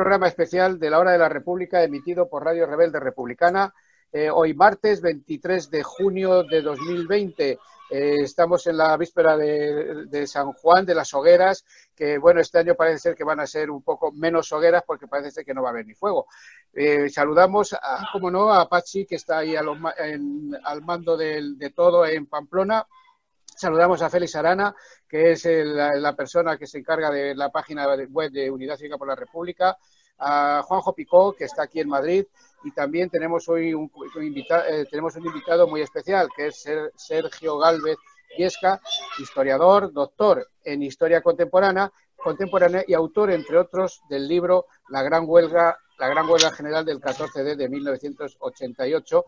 programa especial de la Hora de la República emitido por Radio Rebelde Republicana eh, hoy martes 23 de junio de 2020. Eh, estamos en la víspera de, San Juan, de las hogueras, que bueno, este año parece ser que van a ser un poco menos hogueras porque parece ser que no va a haber ni fuego. Eh, saludamos, a, como no, a Pachi, que está ahí al mando de todo en Pamplona. Saludamos a Félix Arana, que es la, persona que se encarga de la página web de Unidad Cívica por la República, a Juanjo Picó, que está aquí en Madrid, y también tenemos hoy un, invitado, eh, tenemos un invitado muy especial, que es Sergio Galvez Yesca, historiador, doctor en historia contemporánea, contemporánea y autor, entre otros, del libro La Gran Huelga la Gran Huelga General del 14D de 1988,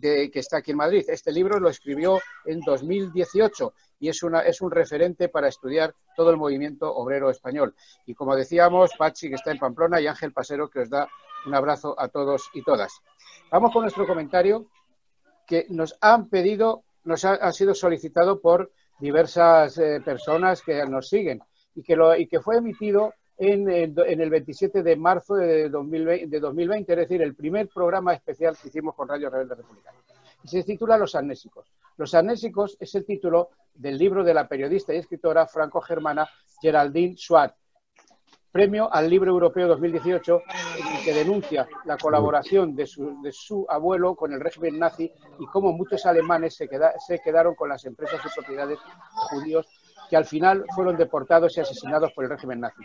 de, que está aquí en Madrid. Este libro lo escribió en 2018 y es, una, es un referente para estudiar todo el movimiento obrero español. Y como decíamos, Pachi, que está en Pamplona, y Ángel Pasero, que os da un abrazo a todos y todas. Vamos con nuestro comentario que nos han pedido, nos ha, sido solicitado por diversas eh, personas que nos siguen y que, lo, y que fue emitido en, el 27 de marzo de 2020, de 2020, es decir, el primer programa especial que hicimos con Radio Rebelde Republicana. Y se titula Los Amnésicos. Los Amnésicos es el título del libro de la periodista y escritora franco-germana Geraldine Schwartz, premio al Libro Europeo 2018, que denuncia la colaboración de su, abuelo con el régimen nazi y cómo muchos alemanes se, se quedaron con las empresas y propiedades judíos que al final fueron deportados y asesinados por el régimen nazi.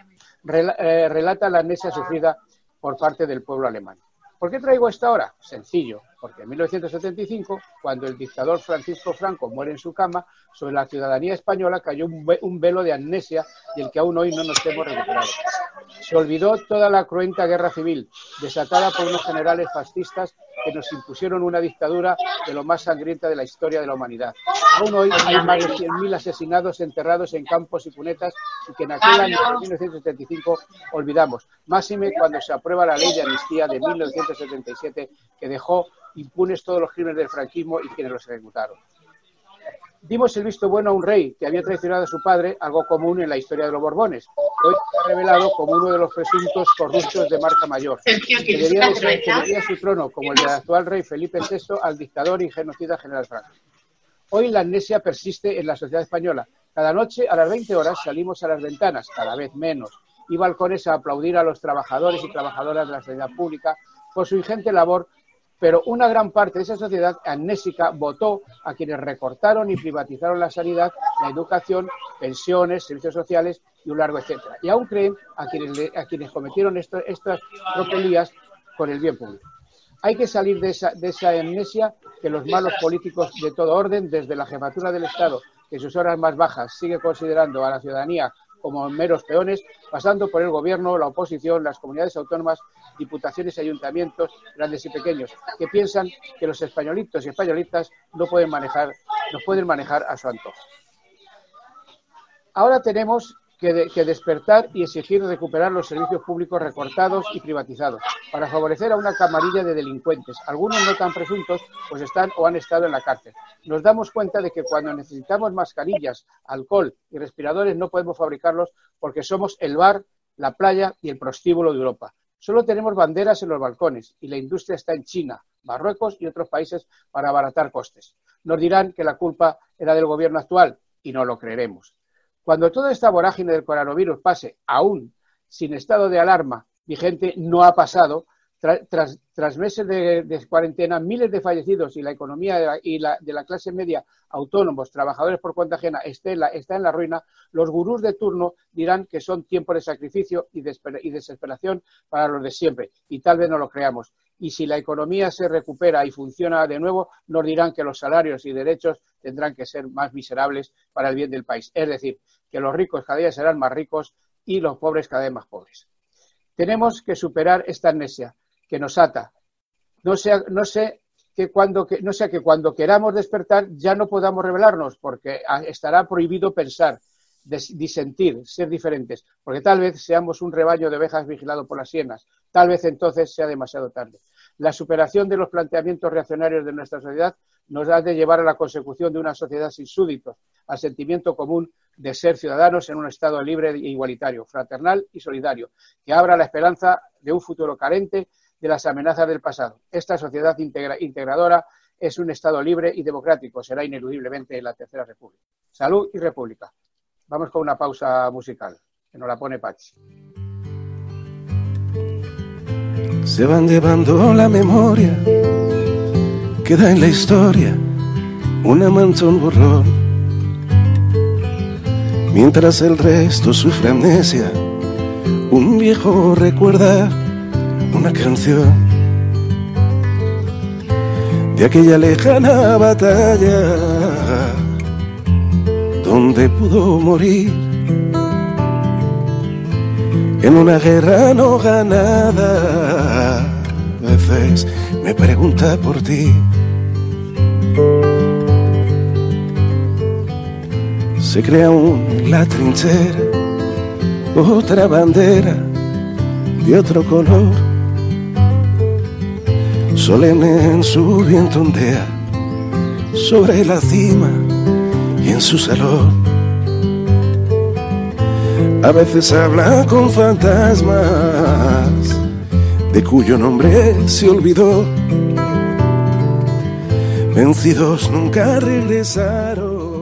Eh, relata la amnesia sufrida por parte del pueblo alemán. ¿Por qué traigo esta hora? Sencillo, porque en 1975, cuando el dictador Francisco Franco muere en su cama, sobre la ciudadanía española cayó un velo de amnesia del que aún hoy no nos hemos recuperado. Se olvidó toda la cruenta guerra civil, desatada por unos generales fascistas que nos impusieron una dictadura de lo más sangrienta de la historia de la humanidad. Aún hoy hay más de 100.000 asesinados enterrados en campos y cunetas y que en aquel año de 1975 olvidamos. Máxime cuando se aprueba la ley de amnistía de 1977 que dejó impunes todos los crímenes del franquismo y quienes los ejecutaron. Dimos el visto bueno a un rey que había traicionado a su padre, algo común en la historia de los Borbones. Hoy se ha revelado como uno de los presuntos corruptos de marca mayor. Que debía, su trono, como el del actual rey Felipe VI, al dictador y genocida General Franco. Hoy la amnesia persiste en la sociedad española. Cada noche a las 20 horas salimos a las ventanas, cada vez menos, y balcones a aplaudir a los trabajadores y trabajadoras de la sanidad pública por su ingente labor pero una gran parte de esa sociedad amnésica votó a quienes recortaron y privatizaron la sanidad, la educación, pensiones, servicios sociales y un largo etcétera. Y aún creen a quienes, a quienes cometieron estas tropelías con el bien público. Hay que salir de esa, de esa amnesia que los malos políticos de todo orden, desde la jefatura del Estado, que en sus horas más bajas sigue considerando a la ciudadanía como meros peones, pasando por el gobierno, la oposición, las comunidades autónomas, diputaciones y ayuntamientos, grandes y pequeños, que piensan que los españolitos y españolitas no pueden manejar, no pueden manejar a su antojo. Ahora tenemos que, despertar y exigir recuperar los servicios públicos recortados y privatizados para favorecer a una camarilla de delincuentes, algunos no tan presuntos, pues están o han estado en la cárcel. Nos damos cuenta de que cuando necesitamos mascarillas, alcohol y respiradores no podemos fabricarlos porque somos el bar, la playa y el prostíbulo de Europa. Solo tenemos banderas en los balcones y la industria está en China, Marruecos y otros países para abaratar costes. Nos dirán que la culpa era del gobierno actual y no lo creeremos. Cuando toda esta vorágine del coronavirus pase, aún sin estado de alarma vigente, no ha pasado, tras, meses de, cuarentena, miles de fallecidos y la economía de la, y la, de la clase media, autónomos, trabajadores por cuenta ajena, está en, la, está en la ruina, los gurús de turno dirán que son tiempos de sacrificio y desesperación para los de siempre, y tal vez no lo creamos. Y si la economía se recupera y funciona de nuevo, nos dirán que los salarios y derechos tendrán que ser más miserables para el bien del país. Es decir, que los ricos cada día serán más ricos y los pobres cada vez más pobres. Tenemos que superar esta amnesia que nos ata. No sea, sé que cuando, no sea que cuando queramos despertar ya no podamos revelarnos, porque estará prohibido pensar. disentir, ser diferentes, porque tal vez seamos un rebaño de ovejas vigilado por las sienas, tal vez entonces sea demasiado tarde. La superación de los planteamientos reaccionarios de nuestra sociedad nos ha de llevar a la consecución de una sociedad sin súbditos, al sentimiento común de ser ciudadanos en un Estado libre e igualitario, fraternal y solidario, que abra la esperanza de un futuro carente de las amenazas del pasado. Esta sociedad integradora es un Estado libre y democrático, será ineludiblemente la Tercera República. Salud y República. Vamos con una pausa musical, que nos la pone Pachi. Se van llevando la memoria, queda en la historia una manchón borrón. Mientras el resto sufre amnesia, un viejo recuerda una canción de aquella lejana batalla donde pudo morir en una guerra no ganada. A veces me pregunta por ti. Se crea aún la trinchera, otra bandera de otro color solemne en su viento ondea sobre la cima y en su salón. A veces habla con fantasmas de cuyo nombre se olvidó. Vencidos nunca regresaron.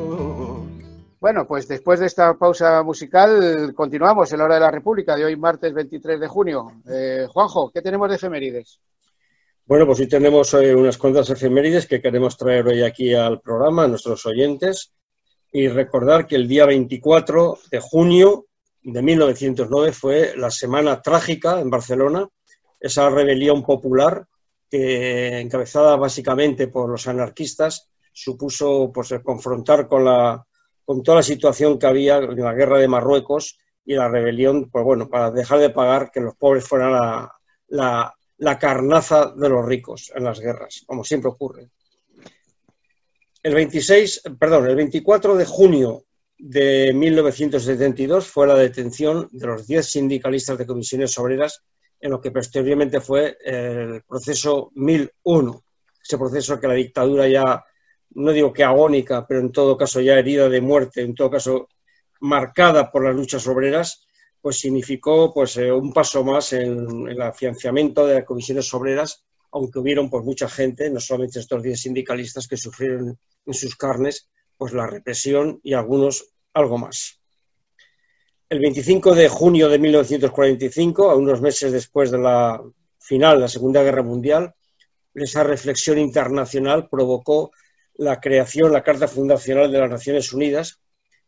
Bueno, pues después de esta pausa musical continuamos en la hora de la República de hoy, martes 23 de junio. Eh, Juanjo, ¿qué tenemos de efemérides? Bueno, pues hoy tenemos eh, unas cuantas efemérides que queremos traer hoy aquí al programa, a nuestros oyentes, y recordar que el día 24 de junio de 1909 fue la semana trágica en Barcelona, esa rebelión popular que, encabezada básicamente por los anarquistas, supuso pues, confrontar con, la, con toda la situación que había en la guerra de Marruecos y la rebelión, pues bueno, para dejar de pagar que los pobres fueran la la carnaza de los ricos en las guerras, como siempre ocurre. El 26, perdón, el 24 de junio de 1972 fue la detención de los 10 sindicalistas de comisiones obreras en lo que posteriormente fue el proceso 1001, ese proceso que la dictadura ya, no digo que agónica, pero en todo caso ya herida de muerte, en todo caso marcada por las luchas obreras, pues significó pues, eh, un paso más en, el afianzamiento de las comisiones obreras, aunque hubieron pues, mucha gente, no solamente estos 10 sindicalistas, que sufrieron en sus carnes pues, la represión y algunos algo más. El 25 de junio de 1945, a unos meses después de la final de la Segunda Guerra Mundial, esa reflexión internacional provocó la creación, la Carta Fundacional de las Naciones Unidas,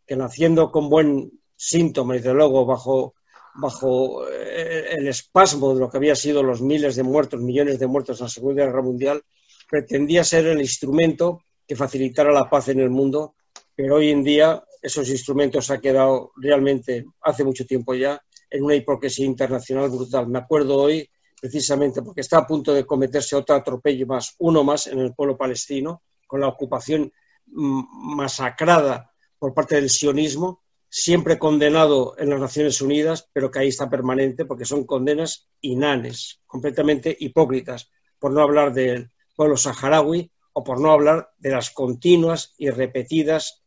que naciendo con buen síntoma, desde luego, bajo, bajo eh, el espasmo de lo que había sido los miles de muertos, millones de muertos en la Segunda Guerra Mundial, pretendía ser el instrumento que facilitara la paz en el mundo, pero hoy en día esos instrumentos han quedado realmente, hace mucho tiempo ya, en una hipocresía internacional brutal. Me acuerdo hoy, precisamente, porque está a punto de cometerse otro atropello más, uno más en el pueblo palestino, con la ocupación mm, masacrada por parte del sionismo, siempre condenado en las Naciones Unidas, pero que ahí está permanente porque son condenas inanes, completamente hipócritas, por no hablar del pueblo saharaui o por no hablar de las continuas y repetidas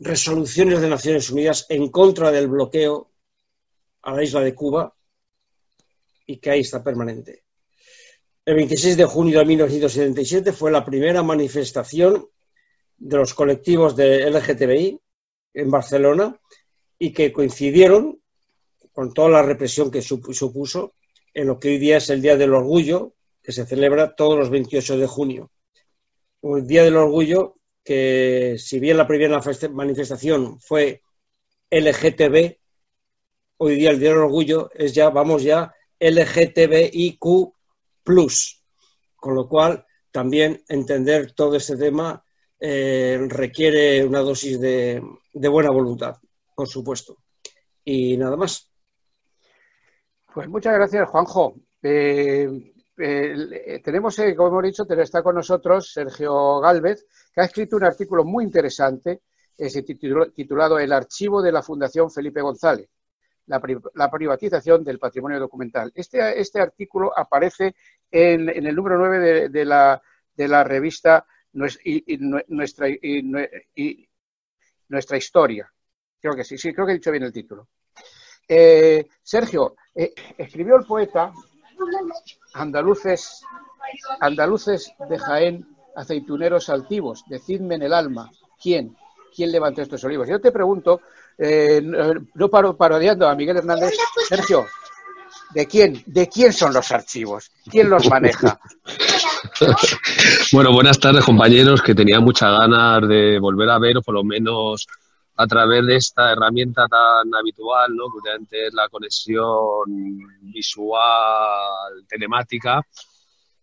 resoluciones de Naciones Unidas en contra del bloqueo a la isla de Cuba y que ahí está permanente. El 26 de junio de 1977 fue la primera manifestación de los colectivos de LGTBI en Barcelona y que coincidieron con toda la represión que supuso en lo que hoy día es el Día del Orgullo, que se celebra todos los 28 de junio. Un Día del Orgullo que, si bien la primera manifestación fue LGTB, hoy día el Día del Orgullo es ya, vamos ya, LGTBIQ, con lo cual también entender todo este tema eh, requiere una dosis de, buena voluntad, por supuesto. Y nada más. Pues muchas gracias, Juanjo. Eh, eh, tenemos, como hemos dicho, está con nosotros Sergio Galvez, que ha escrito un artículo muy interesante titulado El archivo de la Fundación Felipe González, la, privatización del patrimonio documental. Este, este artículo aparece en, el número 9 de, la, de la revista Nuestra, Historia. Creo que sí, sí, creo que he dicho bien el título. Eh, Sergio, eh, escribió el poeta Andaluces, Andaluces de Jaén, aceituneros altivos, decidme en el alma, ¿quién? ¿Quién levantó estos olivos? Yo te pregunto, eh, no paro parodiando a Miguel Hernández, Sergio, ¿de quién, ¿de quién son los archivos? ¿Quién los maneja? bueno, buenas tardes compañeros, que tenía muchas ganas de volver a ver o por lo menos a través de esta herramienta tan habitual, ¿no? que es la conexión visual, telemática,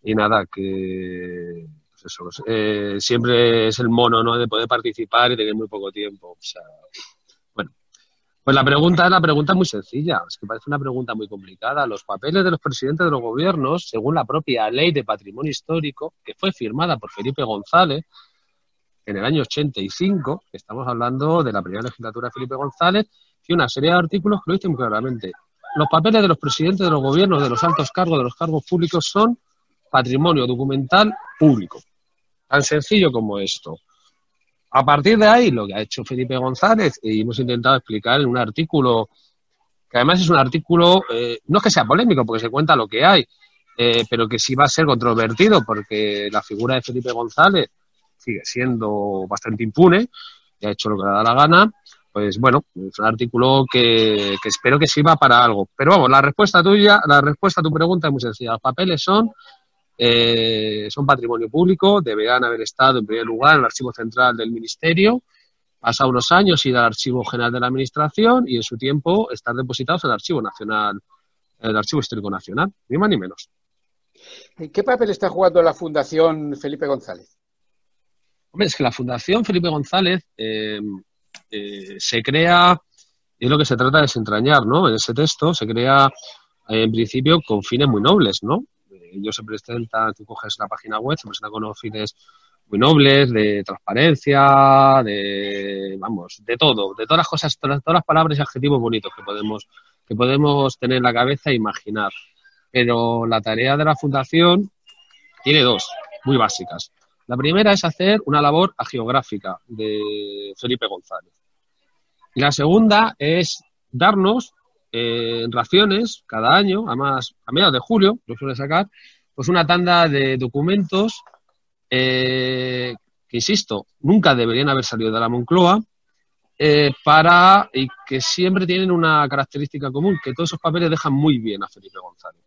y nada, que pues eso, eh, siempre es el mono ¿no? de poder participar y tener muy poco tiempo. bueno, pues la pregunta es la pregunta muy sencilla, es que parece una pregunta muy complicada. Los papeles de los presidentes de los gobiernos, según la propia ley de patrimonio histórico, que fue firmada por Felipe González, en el año 85, estamos hablando de la primera legislatura de Felipe González, y una serie de artículos que lo dicen claramente. Los papeles de los presidentes de los gobiernos, de los altos cargos, de los cargos públicos son patrimonio documental público. Tan sencillo como esto. A partir de ahí, lo que ha hecho Felipe González, y hemos intentado explicar en un artículo, que además es un artículo, eh, no es que sea polémico, porque se cuenta lo que hay, eh, pero que sí va a ser controvertido, porque la figura de Felipe González sigue siendo bastante impune y ha hecho lo que le da la gana, pues bueno, es un artículo que, espero que sirva para algo. Pero vamos, la respuesta tuya, la respuesta a tu pregunta es muy sencilla. Los papeles son, eh, son patrimonio público, deberán haber estado en primer lugar en el archivo central del Ministerio, pasado unos años ir al Archivo General de la Administración y en su tiempo estar depositados en el Archivo Nacional, el Archivo Histórico Nacional, ni más ni menos. ¿Qué papel está jugando la Fundación Felipe González? Hombre, es que la Fundación Felipe González eh, eh, se crea, y es lo que se trata de desentrañar, ¿no? En ese texto se crea, eh, en principio, con fines muy nobles, ¿no? Ellos se presentan, tú coges la página web, se presentan con unos fines muy nobles, de transparencia, de, vamos, de todo, de todas las cosas, todas, todas las palabras y adjetivos bonitos que podemos, que podemos tener en la cabeza e imaginar. Pero la tarea de la Fundación tiene dos, muy básicas. La primera es hacer una labor agiográfica de Felipe González. Y la segunda es darnos eh, raciones cada año, además a mediados de julio, lo suele sacar, pues una tanda de documentos eh, que, insisto, nunca deberían haber salido de la Moncloa, eh, para y que siempre tienen una característica común, que todos esos papeles dejan muy bien a Felipe González.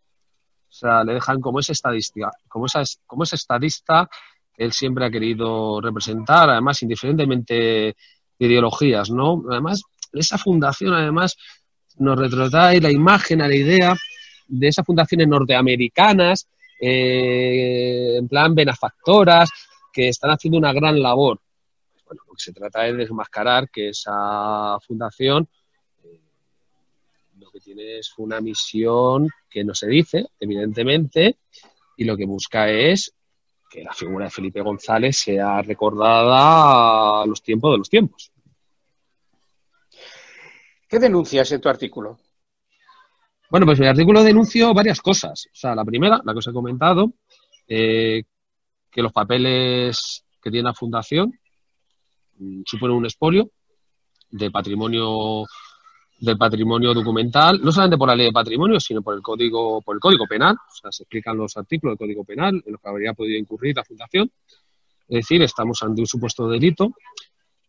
O sea, le dejan como ese estadista, como esa, como estadista él siempre ha querido representar, además, indiferentemente de ideologías, ¿no? Además, esa fundación, además, nos retrotrae la imagen, a la idea de esas fundaciones norteamericanas, eh, en plan benefactoras, que están haciendo una gran labor. Bueno, lo que se trata es de desmascarar que esa fundación eh, lo que tiene es una misión que no se dice, evidentemente, y lo que busca es que la figura de Felipe González sea recordada a los tiempos de los tiempos. ¿Qué denuncias en tu artículo? Bueno, pues mi artículo denuncio varias cosas. O sea, la primera, la que os he comentado, eh, que los papeles que tiene la Fundación mm, suponen un expolio de patrimonio del patrimonio documental, no solamente por la ley de patrimonio, sino por el código, por el código penal, o sea, se explican los artículos del código penal en los que habría podido incurrir la fundación. Es decir, estamos ante un supuesto delito.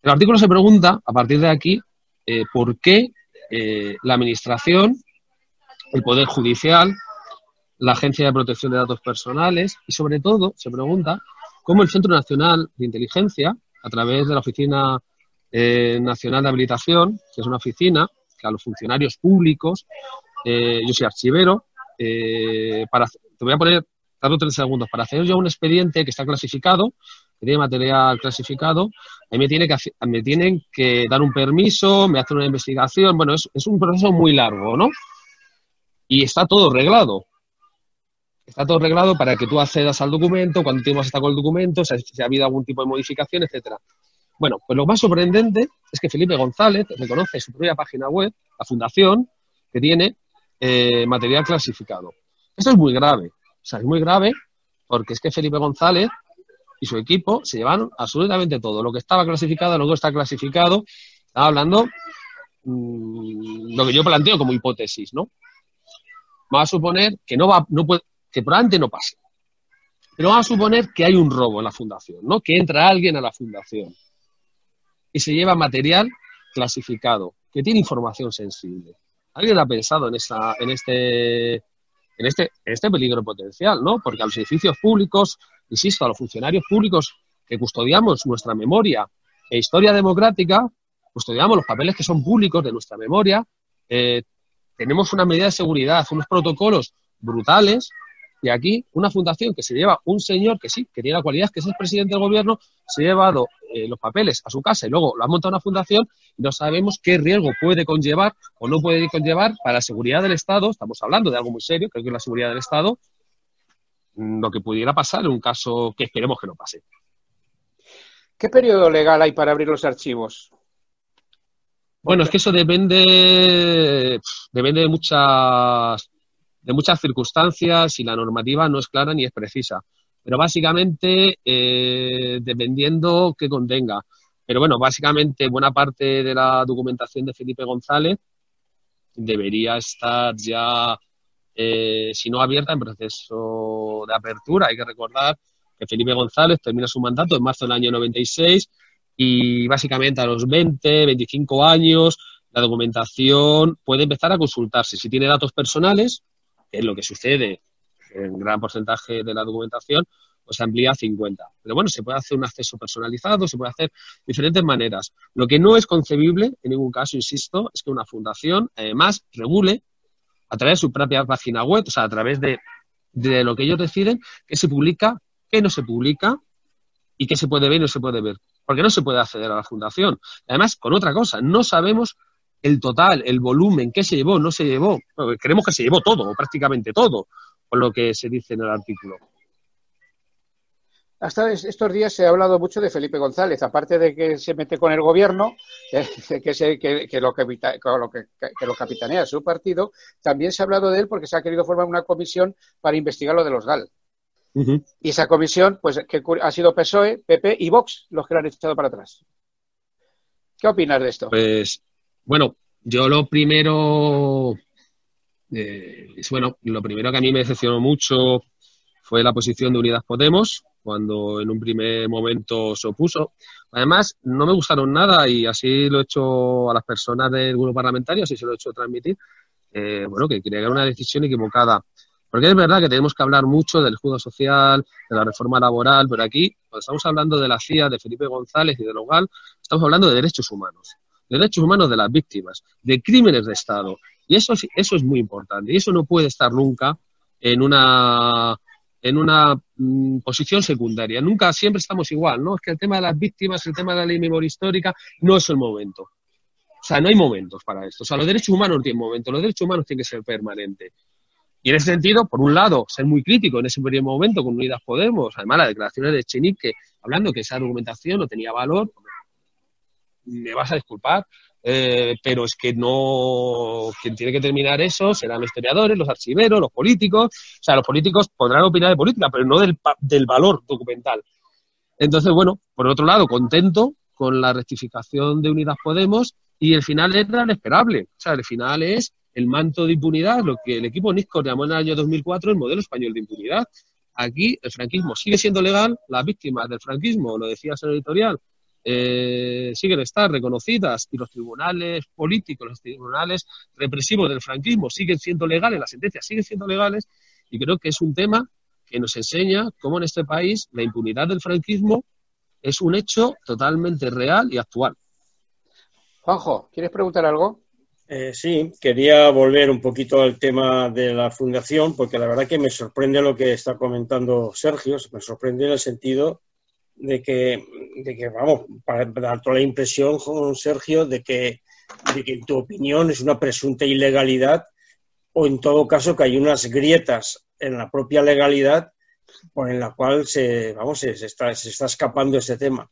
El artículo se pregunta, a partir de aquí, eh, por qué eh, la Administración, el Poder Judicial, la Agencia de Protección de Datos Personales y, sobre todo, se pregunta cómo el Centro Nacional de Inteligencia, a través de la Oficina eh, Nacional de Habilitación, que es una oficina a los funcionarios públicos. Eh, yo soy archivero. Eh, para, te voy a poner, tardo tres segundos, para hacer yo un expediente que está clasificado, que tiene material clasificado, a me, tiene que, me tienen que dar un permiso, me hacen una investigación. Bueno, es, es un proceso muy largo, ¿no? Y está todo reglado. Está todo reglado para que tú accedas al documento, cuando tiempo has con el documento, si ha habido algún tipo de modificación, etcétera. Bueno, pues lo más sorprendente es que Felipe González reconoce en su propia página web, la fundación, que tiene eh, material clasificado. Esto es muy grave. O sea, es muy grave porque es que Felipe González y su equipo se llevaron absolutamente todo. Lo que estaba clasificado, lo que está clasificado. Estaba hablando mmm, lo que yo planteo como hipótesis, ¿no? Vamos a suponer que no va, no puede, que probablemente no pase. Pero vamos a suponer que hay un robo en la fundación, ¿no? Que entra alguien a la fundación y se lleva material clasificado, que tiene información sensible. ¿Alguien ha pensado en, esa, en, este, en, este, en este peligro potencial, ¿no? Porque a los edificios públicos, insisto, a los funcionarios públicos que custodiamos nuestra memoria e historia democrática, custodiamos los papeles que son públicos de nuestra memoria, eh, tenemos una medida de seguridad, unos protocolos brutales y aquí una fundación que se lleva un señor que sí, que tiene la cualidad que es el presidente del gobierno, se ha llevado eh, los papeles a su casa y luego lo ha montado una fundación y no sabemos qué riesgo puede conllevar o no puede conllevar para la seguridad del Estado. Estamos hablando de algo muy serio, creo que es la seguridad del Estado, lo que pudiera pasar en un caso que esperemos que no pase. ¿Qué periodo legal hay para abrir los archivos? Bueno, es que eso depende, depende de muchas de muchas circunstancias y la normativa no es clara ni es precisa. Pero básicamente, eh, dependiendo que contenga. Pero bueno, básicamente buena parte de la documentación de Felipe González debería estar ya, eh, si no abierta, en proceso de apertura. Hay que recordar que Felipe González termina su mandato en marzo del año 96 y básicamente a los 20, 25 años la documentación puede empezar a consultarse. Si tiene datos personales, que es lo que sucede en gran porcentaje de la documentación, pues se amplía a 50. Pero bueno, se puede hacer un acceso personalizado, se puede hacer diferentes maneras. Lo que no es concebible, en ningún caso, insisto, es que una fundación, además, regule a través de su propia página web, o sea, a través de, de lo que ellos deciden, qué se publica, qué no se publica y qué se puede ver y no se puede ver. Porque no se puede acceder a la fundación. Además, con otra cosa, no sabemos el total, el volumen, qué se llevó, no se llevó. creemos que se llevó todo, o prácticamente todo, por lo que se dice en el artículo. Hasta estos días se ha hablado mucho de Felipe González, aparte de que se mete con el gobierno, eh, que, lo, que, lo capitanea su partido, también se ha hablado de él porque se ha querido formar una comisión para investigar lo de los GAL. Y esa comisión, pues, que ha sido PSOE, PP y Vox los que lo han echado para atrás. ¿Qué opinas de esto? Pues bueno, yo lo primero, eh, bueno, lo primero que a mí me decepcionó mucho fue la posición de Unidas Podemos, cuando en un primer momento se opuso. Además, no me gustaron nada y así lo he hecho a las personas del grupo parlamentario, así se lo he hecho transmitir, eh, bueno, que creía que era una decisión equivocada. Porque es verdad que tenemos que hablar mucho del escudo social, de la reforma laboral, pero aquí, cuando estamos hablando de la CIA, de Felipe González y de Logal, estamos hablando de derechos humanos derechos humanos de las víctimas, de crímenes de Estado. Y eso, eso es muy importante. Y eso no puede estar nunca en una, en una mm, posición secundaria. Nunca, siempre estamos igual, ¿no? Es que el tema de las víctimas, el tema de la ley memoria histórica, no es el momento. O sea, no hay momentos para esto. O sea, los derechos humanos no tienen momento. Los derechos humanos tienen que ser permanentes. Y en ese sentido, por un lado, ser muy crítico en ese primer momento con Unidas Podemos, además las declaraciones de Chenique hablando que esa documentación no tenía valor, me vas a disculpar, eh, pero es que no, quien tiene que terminar eso serán los historiadores, los archiveros, los políticos, o sea, los políticos podrán opinar de política, pero no del, del valor documental. Entonces, bueno, por otro lado, contento con la rectificación de Unidas Podemos y el final era el esperable, o sea, el final es el manto de impunidad, lo que el equipo NISCO llamó en el año 2004 el modelo español de impunidad. Aquí el franquismo sigue siendo legal, las víctimas del franquismo, lo decía el editorial, eh, siguen estar reconocidas y los tribunales políticos, los tribunales represivos del franquismo siguen siendo legales, las sentencias siguen siendo legales y creo que es un tema que nos enseña cómo en este país la impunidad del franquismo es un hecho totalmente real y actual. Juanjo, ¿quieres preguntar algo? Eh, sí, quería volver un poquito al tema de la fundación, porque la verdad que me sorprende lo que está comentando Sergio, me sorprende en el sentido de que, de que vamos, para dar la impresión, Sergio, de que, de que en tu opinión es una presunta ilegalidad o en todo caso que hay unas grietas en la propia legalidad por en la cual se, vamos, se, está, se está escapando ese tema.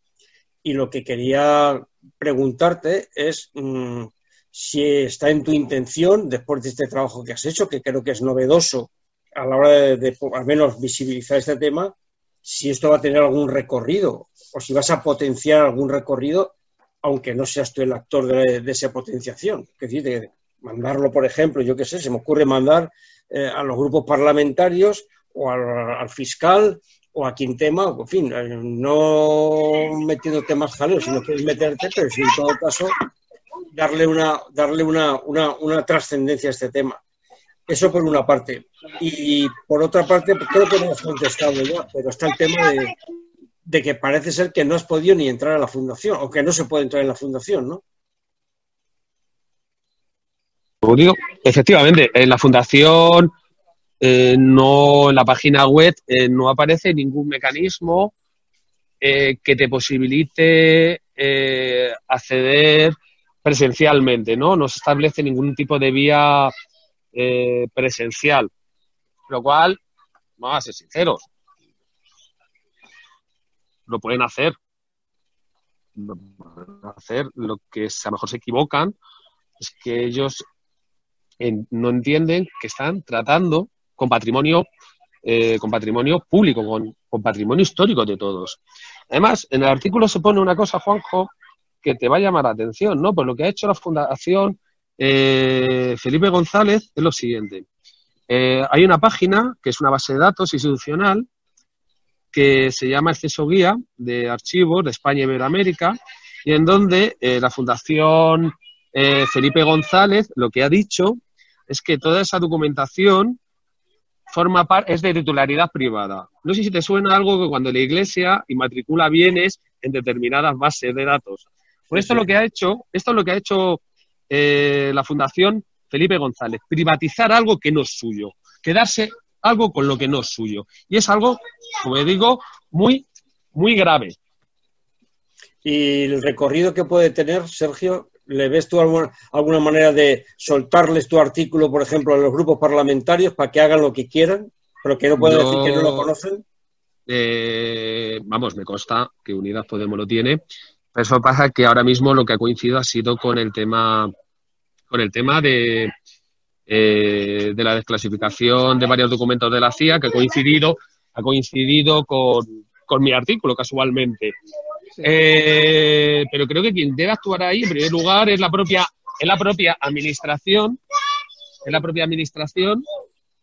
y lo que quería preguntarte es mm, si está en tu intención, después de este trabajo que has hecho, que creo que es novedoso a la hora de, al menos visibilizar este tema, si esto va a tener algún recorrido o si vas a potenciar algún recorrido, aunque no seas tú el actor de, esa potenciación. Es decir, de mandarlo, por ejemplo, yo qué sé, se me ocurre mandar eh, a los grupos parlamentarios o al, fiscal o a quien tema, en fin, eh, no metiendo temas jaleos, sino que meterte, pero si en todo caso darle una, darle una, una, una trascendencia a este tema. Eso por una parte. Y por otra parte, pues creo que no has contestado ya, pero está el tema de, de, que parece ser que no has podido ni entrar a la fundación, o que no se puede entrar en la fundación, ¿no? Efectivamente, en la fundación eh, no, en la página web eh, no aparece ningún mecanismo eh, que te posibilite acceder presencialmente, ¿no? No se establece ningún tipo de vía presencial. Lo cual, vamos a ser sinceros, lo pueden hacer. Lo pueden hacer. Lo que a lo mejor se equivocan es que ellos no entienden que están tratando con patrimonio, eh, con patrimonio público, con, patrimonio histórico de todos. Además, en el artículo se pone una cosa, Juanjo, que te va a llamar la atención, ¿no? Pues lo que ha hecho la Fundación eh, Felipe González es lo siguiente. Eh, hay una página que es una base de datos institucional que se llama Exceso Guía de Archivos de España y Iberoamérica y en donde la Fundación Felipe González lo que ha dicho es que toda esa documentación forma es de titularidad privada. No sé si te suena algo que cuando la Iglesia inmatricula bienes en determinadas bases de datos. Pues esto es lo que ha hecho, esto es lo que ha hecho eh, la Fundación Felipe González, privatizar algo que no es suyo, quedarse algo con lo que no es suyo. Y es algo, como digo, muy, muy grave. Y el recorrido que puede tener, Sergio, ¿Le ves tú alguna, manera de soltarles tu artículo, por ejemplo, a los grupos parlamentarios para que hagan lo que quieran, pero que no pueden decir que no lo conocen? Eh, vamos, me consta que Unidas Podemos lo tiene. Eso pasa que ahora mismo lo que ha coincidido ha sido con el tema, con el tema de, eh, de la desclasificación de varios documentos de la CIA, que ha coincidido, ha coincidido con, con mi artículo casualmente. Eh, pero creo que quien debe actuar ahí, en primer lugar, es la propia, es la propia administración, es la propia administración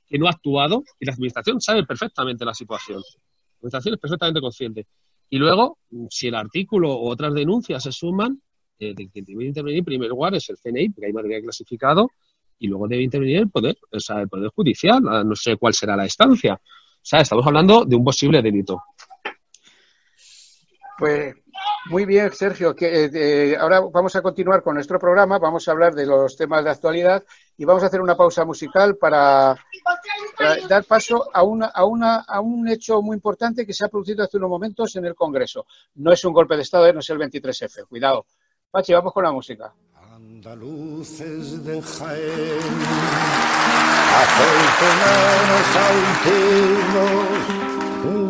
que no ha actuado y la administración sabe perfectamente la situación. La administración es perfectamente consciente. Y luego, si el artículo o otras denuncias se suman, eh, quien debe intervenir en primer lugar es el CNI, porque hay material clasificado, y luego debe intervenir el Poder, o sea, el Poder Judicial, no sé cuál será la estancia. O sea, estamos hablando de un posible delito. Pues muy bien, Sergio. Que, eh, ahora vamos a continuar con nuestro programa, vamos a hablar de los temas de actualidad y vamos a hacer una pausa musical para, dar paso a, una, a, una, a un hecho muy importante que se ha producido hace unos momentos en el Congreso. No es un golpe de Estado, eh, no es el 23F. Cuidado. Pachi, vamos con la música. Andaluces de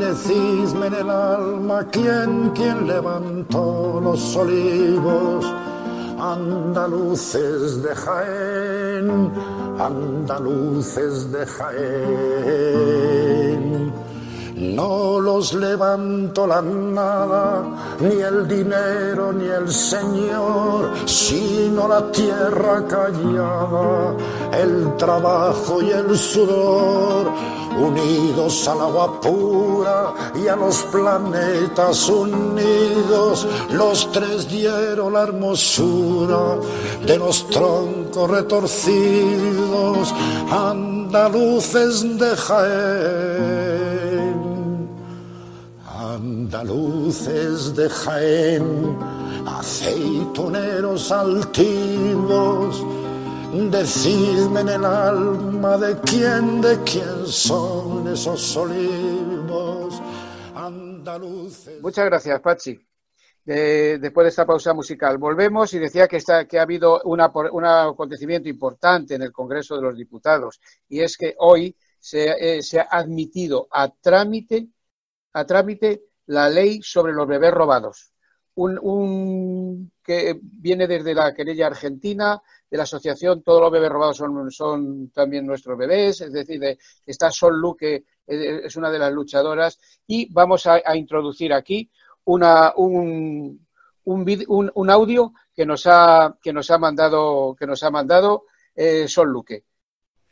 Decidme en el alma quién, quién levantó los olivos, andaluces de Jaén, andaluces de Jaén. No los levanto la nada, ni el dinero, ni el Señor, sino la tierra callada, el trabajo y el sudor, unidos al agua pura y a los planetas unidos, los tres dieron la hermosura de los troncos retorcidos, andaluces de Jaén. Andaluces de Jaén, aceitoneros altivos, decidme en el alma de quién, de quién son esos olivos andaluces. Muchas gracias, Pachi. después de esta pausa musical. Volvemos y decía que, ha habido un acontecimiento importante en el Congreso de los Diputados y es que hoy se, eh, ha admitido a trámite, a trámite la ley sobre los bebés robados. un, que viene desde la querella argentina, de la asociación Todos los bebés robados son, son también nuestros bebés, es decir, de, está Sol Luque, eh, es una de las luchadoras, y vamos a, introducir aquí una, un, un, un, audio que nos ha, que nos ha mandado, que nos ha mandado eh, Sol Luque.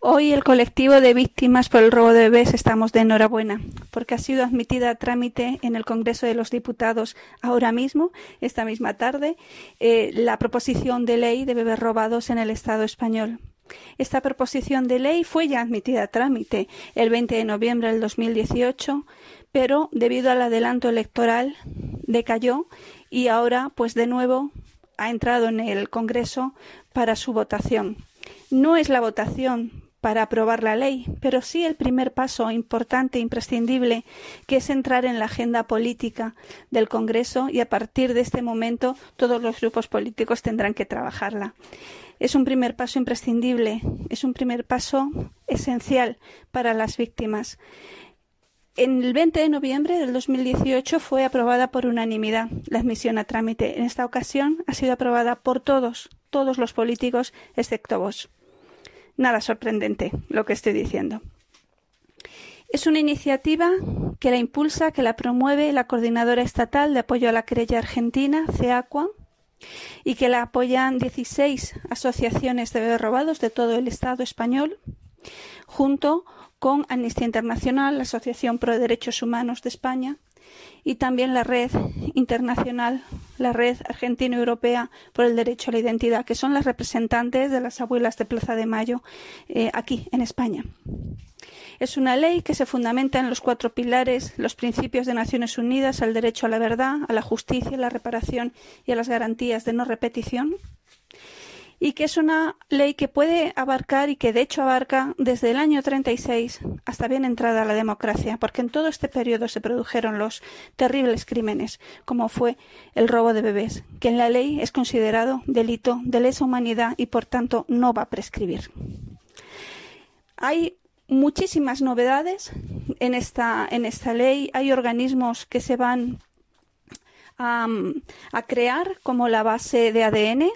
Hoy el colectivo de víctimas por el robo de bebés estamos de enhorabuena, porque ha sido admitida a trámite en el Congreso de los Diputados ahora mismo, esta misma tarde, eh, la proposición de ley de bebés robados en el Estado español. Esta proposición de ley fue ya admitida a trámite el 20 de noviembre del 2018, pero debido al adelanto electoral decayó y ahora, pues de nuevo, ha entrado en el Congreso para su votación. No es la votación para aprobar la ley, pero sí el primer paso importante e imprescindible, que es entrar en la agenda política del Congreso y a partir de este momento todos los grupos políticos tendrán que trabajarla. Es un primer paso imprescindible, es un primer paso esencial para las víctimas. En el 20 de noviembre del 2018 fue aprobada por unanimidad la admisión a trámite. En esta ocasión ha sido aprobada por todos, todos los políticos, excepto vos. Nada sorprendente lo que estoy diciendo. Es una iniciativa que la impulsa, que la promueve la Coordinadora Estatal de Apoyo a la Querella Argentina, CEACUA, y que la apoyan 16 asociaciones de bebés robados de todo el Estado español, junto con Amnistía Internacional, la Asociación Pro Derechos Humanos de España, y también la red internacional, la red argentino-europea por el derecho a la identidad, que son las representantes de las abuelas de Plaza de Mayo eh, aquí en España. Es una ley que se fundamenta en los cuatro pilares, los principios de Naciones Unidas, al derecho a la verdad, a la justicia, a la reparación y a las garantías de no repetición y que es una ley que puede abarcar y que de hecho abarca desde el año 36 hasta bien entrada la democracia, porque en todo este periodo se produjeron los terribles crímenes, como fue el robo de bebés, que en la ley es considerado delito de lesa humanidad y por tanto no va a prescribir. Hay muchísimas novedades en esta, en esta ley, hay organismos que se van a, crear como la base de ADN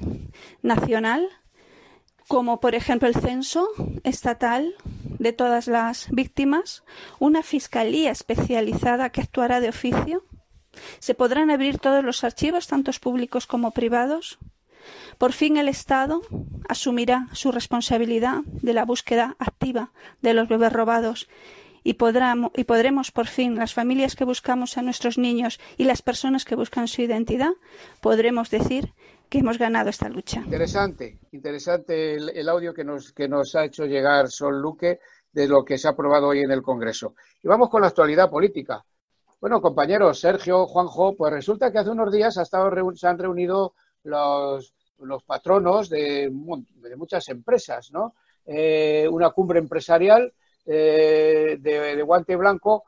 nacional, como por ejemplo el censo estatal de todas las víctimas, una fiscalía especializada que actuará de oficio. Se podrán abrir todos los archivos, tanto públicos como privados. Por fin el Estado asumirá su responsabilidad de la búsqueda activa de los bebés robados y, y podremos por fin, las familias que buscamos a nuestros niños y las personas que buscan su identidad, podremos decir que hemos ganado esta lucha. Interesante, interesante el, audio que nos, que nos ha hecho llegar Sol Luque de lo que se ha aprobado hoy en el Congreso. Y vamos con la actualidad política. Bueno, compañeros, Sergio, Juanjo, pues resulta que hace unos días ha estado, se han reunido los, los patronos de, de, muchas empresas, ¿no? Eh, una cumbre empresarial eh, de, guante blanco,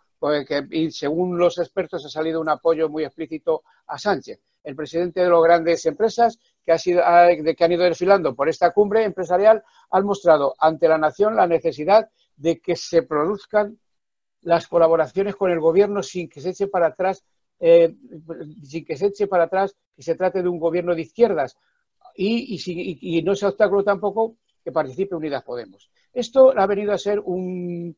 y según los expertos ha salido un apoyo muy explícito a Sánchez. El presidente de las grandes empresas que, ha sido, que han ido desfilando por esta cumbre empresarial han mostrado ante la nación la necesidad de que se produzcan las colaboraciones con el gobierno sin que se eche para atrás, eh, sin que se eche para atrás que se trate de un gobierno de izquierdas y, y, y no sea obstáculo tampoco que participe Unidas Podemos. Esto ha venido a ser un,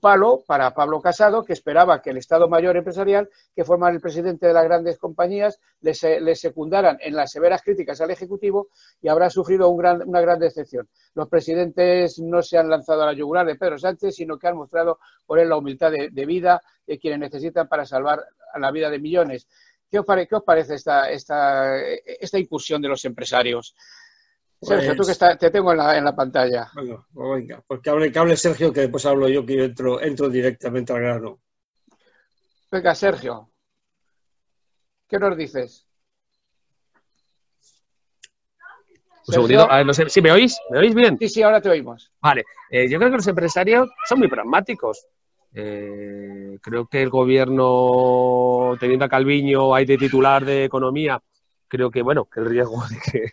palo para Pablo Casado, que esperaba que el Estado Mayor Empresarial, que forma el presidente de las grandes compañías, le, secundaran en las severas críticas al Ejecutivo y habrá sufrido una gran decepción. Los presidentes no se han lanzado a la yugular de Pedro Sánchez, sino que han mostrado por él la humildad de, vida de quienes necesitan para salvar la vida de millones. ¿Qué os, parece esta, esta incursión de los empresarios? Sergio, tú pues que te tengo en la, pantalla. Bueno, pues venga, porque hable, que hable Sergio, que después hablo yo, que entro, entro directamente al grano. Venga, Sergio, ¿qué nos dices? Un segundito, a ver, no sé, ¿sí me oís? ¿Me oís bien? Sí, sí, ahora te oímos. Vale, eh, yo creo que los empresarios son muy pragmáticos. Eh, creo que el gobierno, teniendo a Calviño ahí de titular de economía, creo que, bueno, que el riesgo de que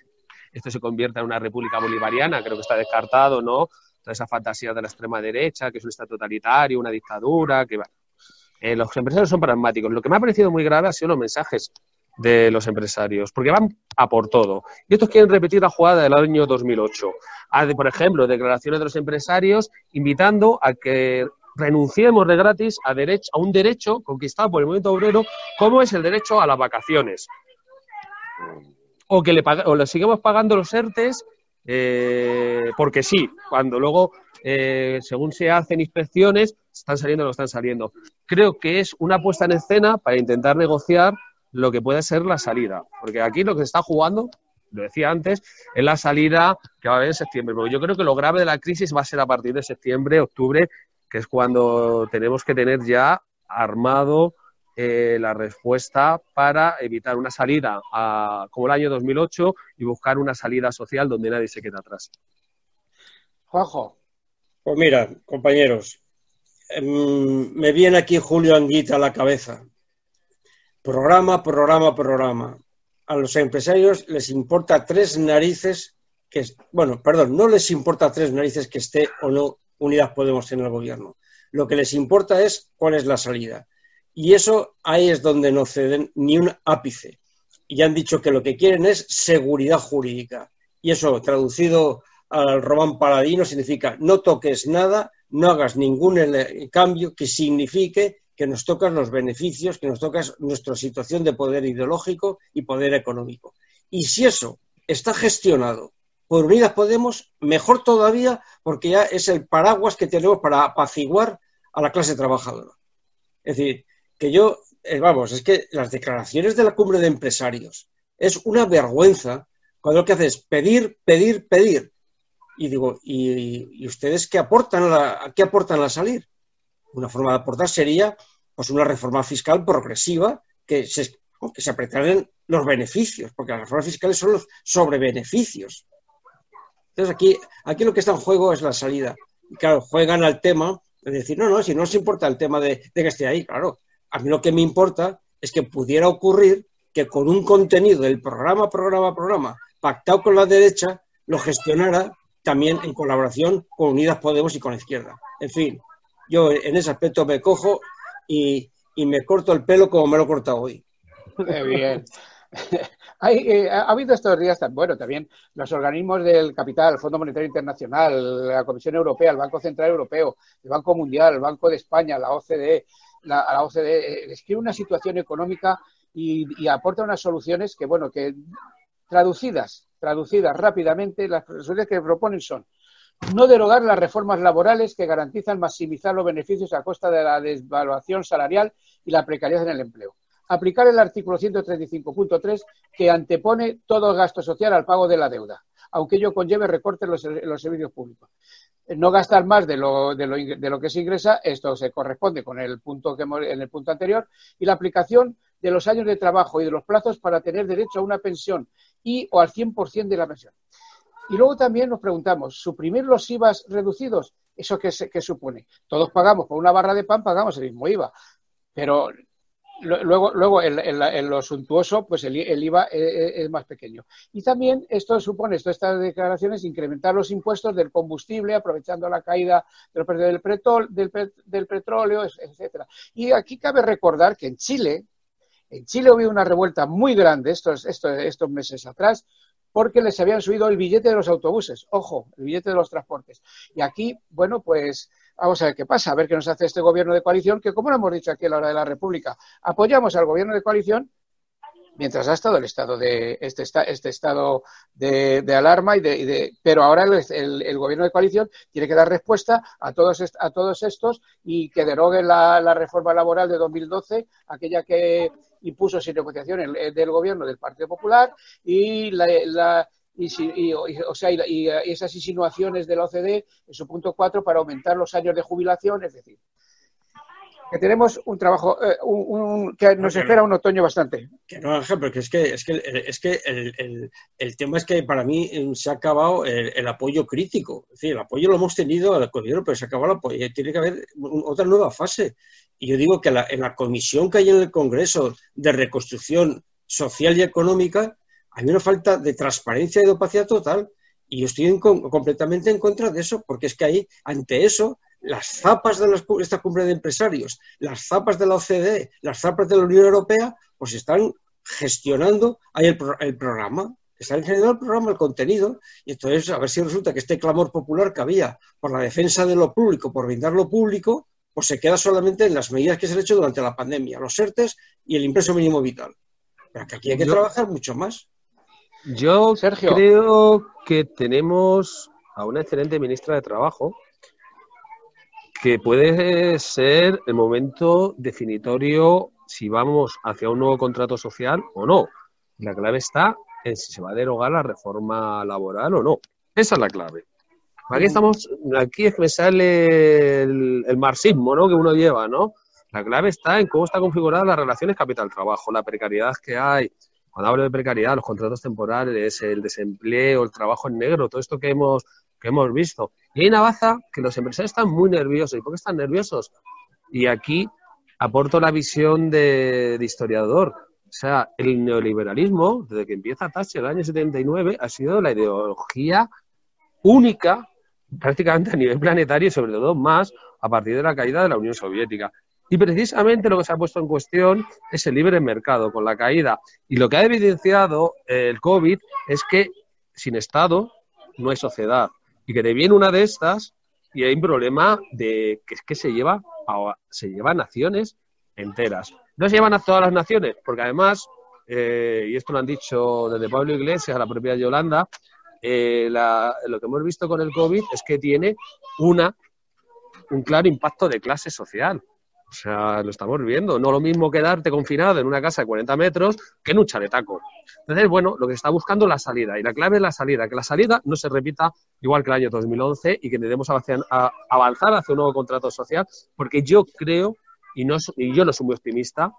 esto se convierta en una república bolivariana, creo que está descartado, ¿no? Toda esa fantasía de la extrema derecha, que es un Estado totalitario, una dictadura, que. Eh, los empresarios son pragmáticos. Lo que me ha parecido muy grave han sido los mensajes de los empresarios, porque van a por todo. Y estos quieren repetir la jugada del año 2008. Hay, por ejemplo, declaraciones de los empresarios invitando a que renunciemos de gratis a, derecho, a un derecho conquistado por el movimiento obrero, como es el derecho a las vacaciones. O que le, o le sigamos pagando los ERTES eh, porque sí, cuando luego, eh, según se hacen inspecciones, están saliendo o no están saliendo. Creo que es una puesta en escena para intentar negociar lo que puede ser la salida. Porque aquí lo que se está jugando, lo decía antes, es la salida que va a haber en septiembre. Porque yo creo que lo grave de la crisis va a ser a partir de septiembre, octubre, que es cuando tenemos que tener ya armado eh, la respuesta para evitar una salida como el año 2008 y buscar una salida social donde nadie se quede atrás. Juanjo. Pues mira, compañeros, em, me viene aquí Julio Anguita a la cabeza. Programa, programa, programa. A los empresarios les importa tres narices que, bueno, perdón, no les importa tres narices que esté o no Unidas Podemos en el gobierno. Lo que les importa es cuál es la salida. Y eso ahí es donde no ceden ni un ápice. Y han dicho que lo que quieren es seguridad jurídica. Y eso, traducido al Román Paladino, significa no toques nada, no hagas ningún cambio que signifique que nos tocan los beneficios, que nos toca nuestra situación de poder ideológico y poder económico. Y si eso está gestionado por Unidas Podemos, mejor todavía, porque ya es el paraguas que tenemos para apaciguar a la clase trabajadora. Es decir, que yo, eh, vamos, es que las declaraciones de la cumbre de empresarios es una vergüenza cuando lo que hace es pedir, pedir, pedir. Y digo, ¿y, ustedes qué aportan, a qué aportan a salir? Una forma de aportar sería pues una reforma fiscal progresiva que se, que se apretaran los beneficios, porque las reformas fiscales son los sobrebeneficios. Entonces aquí, aquí lo que está en juego es la salida. Y claro, juegan al tema de decir, no, no, si no os importa el tema de que esté ahí, claro, a mí lo que me importa es que pudiera ocurrir que con un contenido del programa, programa, programa, pactado con la derecha, lo gestionara también en colaboración con Unidas Podemos y con la izquierda. En fin, yo en ese aspecto me cojo y, me corto el pelo como me lo he cortado hoy. bien. Eh, ha habido estos días, bueno, también los organismos del capital, el Fondo Monetario Internacional, la Comisión Europea, el Banco Central Europeo, el Banco Mundial, el Banco de España, la OCDE, la, OCDE, describe una situación económica y, aporta unas soluciones que, bueno, que traducidas, traducidas rápidamente, las soluciones que proponen son no derogar las reformas laborales que garantizan maximizar los beneficios a costa de la desvaluación salarial y la precariedad en el empleo. Aplicar el artículo 135.3 que antepone todo gasto social al pago de la deuda, aunque ello conlleve recortes en los servicios públicos no gastar más de lo, de lo, de lo que se ingresa, esto se corresponde con el punto que en el punto anterior, y la aplicación de los años de trabajo y de los plazos para tener derecho a una pensión y o al 100% de la pensión. Y luego también nos preguntamos, ¿suprimir los IVAs reducidos? ¿Eso qué, qué supone? Todos pagamos por una barra de pan, pagamos el mismo IVA. Pero Luego, luego en, lo suntuoso, pues el, IVA e, e, es, más pequeño. Y también esto supone, esto, estas declaraciones, incrementar los impuestos del combustible, aprovechando la caída del precio del, del, petróleo, etcétera. Y aquí cabe recordar que en Chile, en Chile hubo una revuelta muy grande estos, estos, estos meses atrás, porque les habían subido el billete de los autobuses, ojo, el billete de los transportes. Y aquí, bueno, pues Vamos a ver qué pasa, a ver qué nos hace este gobierno de coalición, que como lo hemos dicho aquí a la hora de la República, apoyamos al gobierno de coalición mientras ha estado el estado de este, este estado de, alarma y de, pero ahora el, gobierno de coalición tiene que dar respuesta a todos a todos estos y que derogue la, reforma laboral de 2012 aquella que impuso sin negociación el, del gobierno del Partido Popular y la, y, o sea, y, esas insinuaciones de la OCDE en su punto 4 para aumentar los años de jubilación, es decir, que tenemos un trabajo eh, que nos espera un otoño bastante. Que no, Ángel, que es que, es que, es que el, el, tema es que para mí eh, se ha acabado el, apoyo crítico. Es decir, el apoyo lo hemos tenido al gobierno, pero se ha acabado el apoyo. Tiene que haber otra nueva fase. Y yo digo que en la comisión que hay en el Congreso de reconstrucción social y económica, hay una falta de transparencia y de opacidad total. Y yo estoy completamente en contra de eso, porque es que ahí, ante eso, las zapas de esta cumbre de empresarios, las zapas de la OCDE, las zapas de la Unión Europea, pues están gestionando ahí el, el programa, están generando el programa, el contenido, y entonces a ver si resulta que este clamor popular que había por la defensa de lo público, por brindar lo público, pues se queda solamente en las medidas que se han hecho durante la pandemia, los ERTES y el impreso mínimo vital. Pero que aquí hay que trabajar mucho más. Yo Sergio. creo que tenemos a una excelente ministra de Trabajo que puede ser el momento definitorio si vamos hacia un nuevo contrato social o no. La clave está en si se va a derogar la reforma laboral o no. Esa es la clave. Aquí estamos, aquí es que me sale el, marxismo, ¿no? Que uno lleva, ¿no? La clave está en cómo está configurada las relaciones capital-trabajo, la precariedad que hay. Cuando hablo de precariedad, los contratos temporales, el desempleo, el trabajo en negro, todo esto que hemos, que hemos visto. Y hay una baza que los empresarios están muy nerviosos. ¿Y por qué están nerviosos? Y aquí aporto la visión de, historiador. O sea, el neoliberalismo, desde que empieza Thatcher el año 79, ha sido la ideología única, prácticamente a nivel planetario y sobre todo más a partir de la caída de la Unión Soviética. Y precisamente lo que se ha puesto en cuestión es el libre mercado con la caída. Y lo que ha evidenciado el COVID es que sin Estado no hay sociedad. Y que te viene una de estas y hay un problema de que es que se lleva se lleva naciones enteras. No se llevan a todas las naciones, porque además, eh, y esto lo han dicho desde Pablo Iglesias a la propia Yolanda, eh, lo que hemos visto con el COVID es que tiene una, un claro impacto de clase social. O sea, lo estamos viendo. No lo mismo quedarte confinado en una casa de 40 metros que en un chaletaco. Entonces, bueno, lo que está buscando es la salida. Y la clave es la salida. Que la salida no se repita igual que el año 2011 y que debemos avanzar hacia un nuevo contrato social, porque yo creo y, no, y yo no soy muy optimista,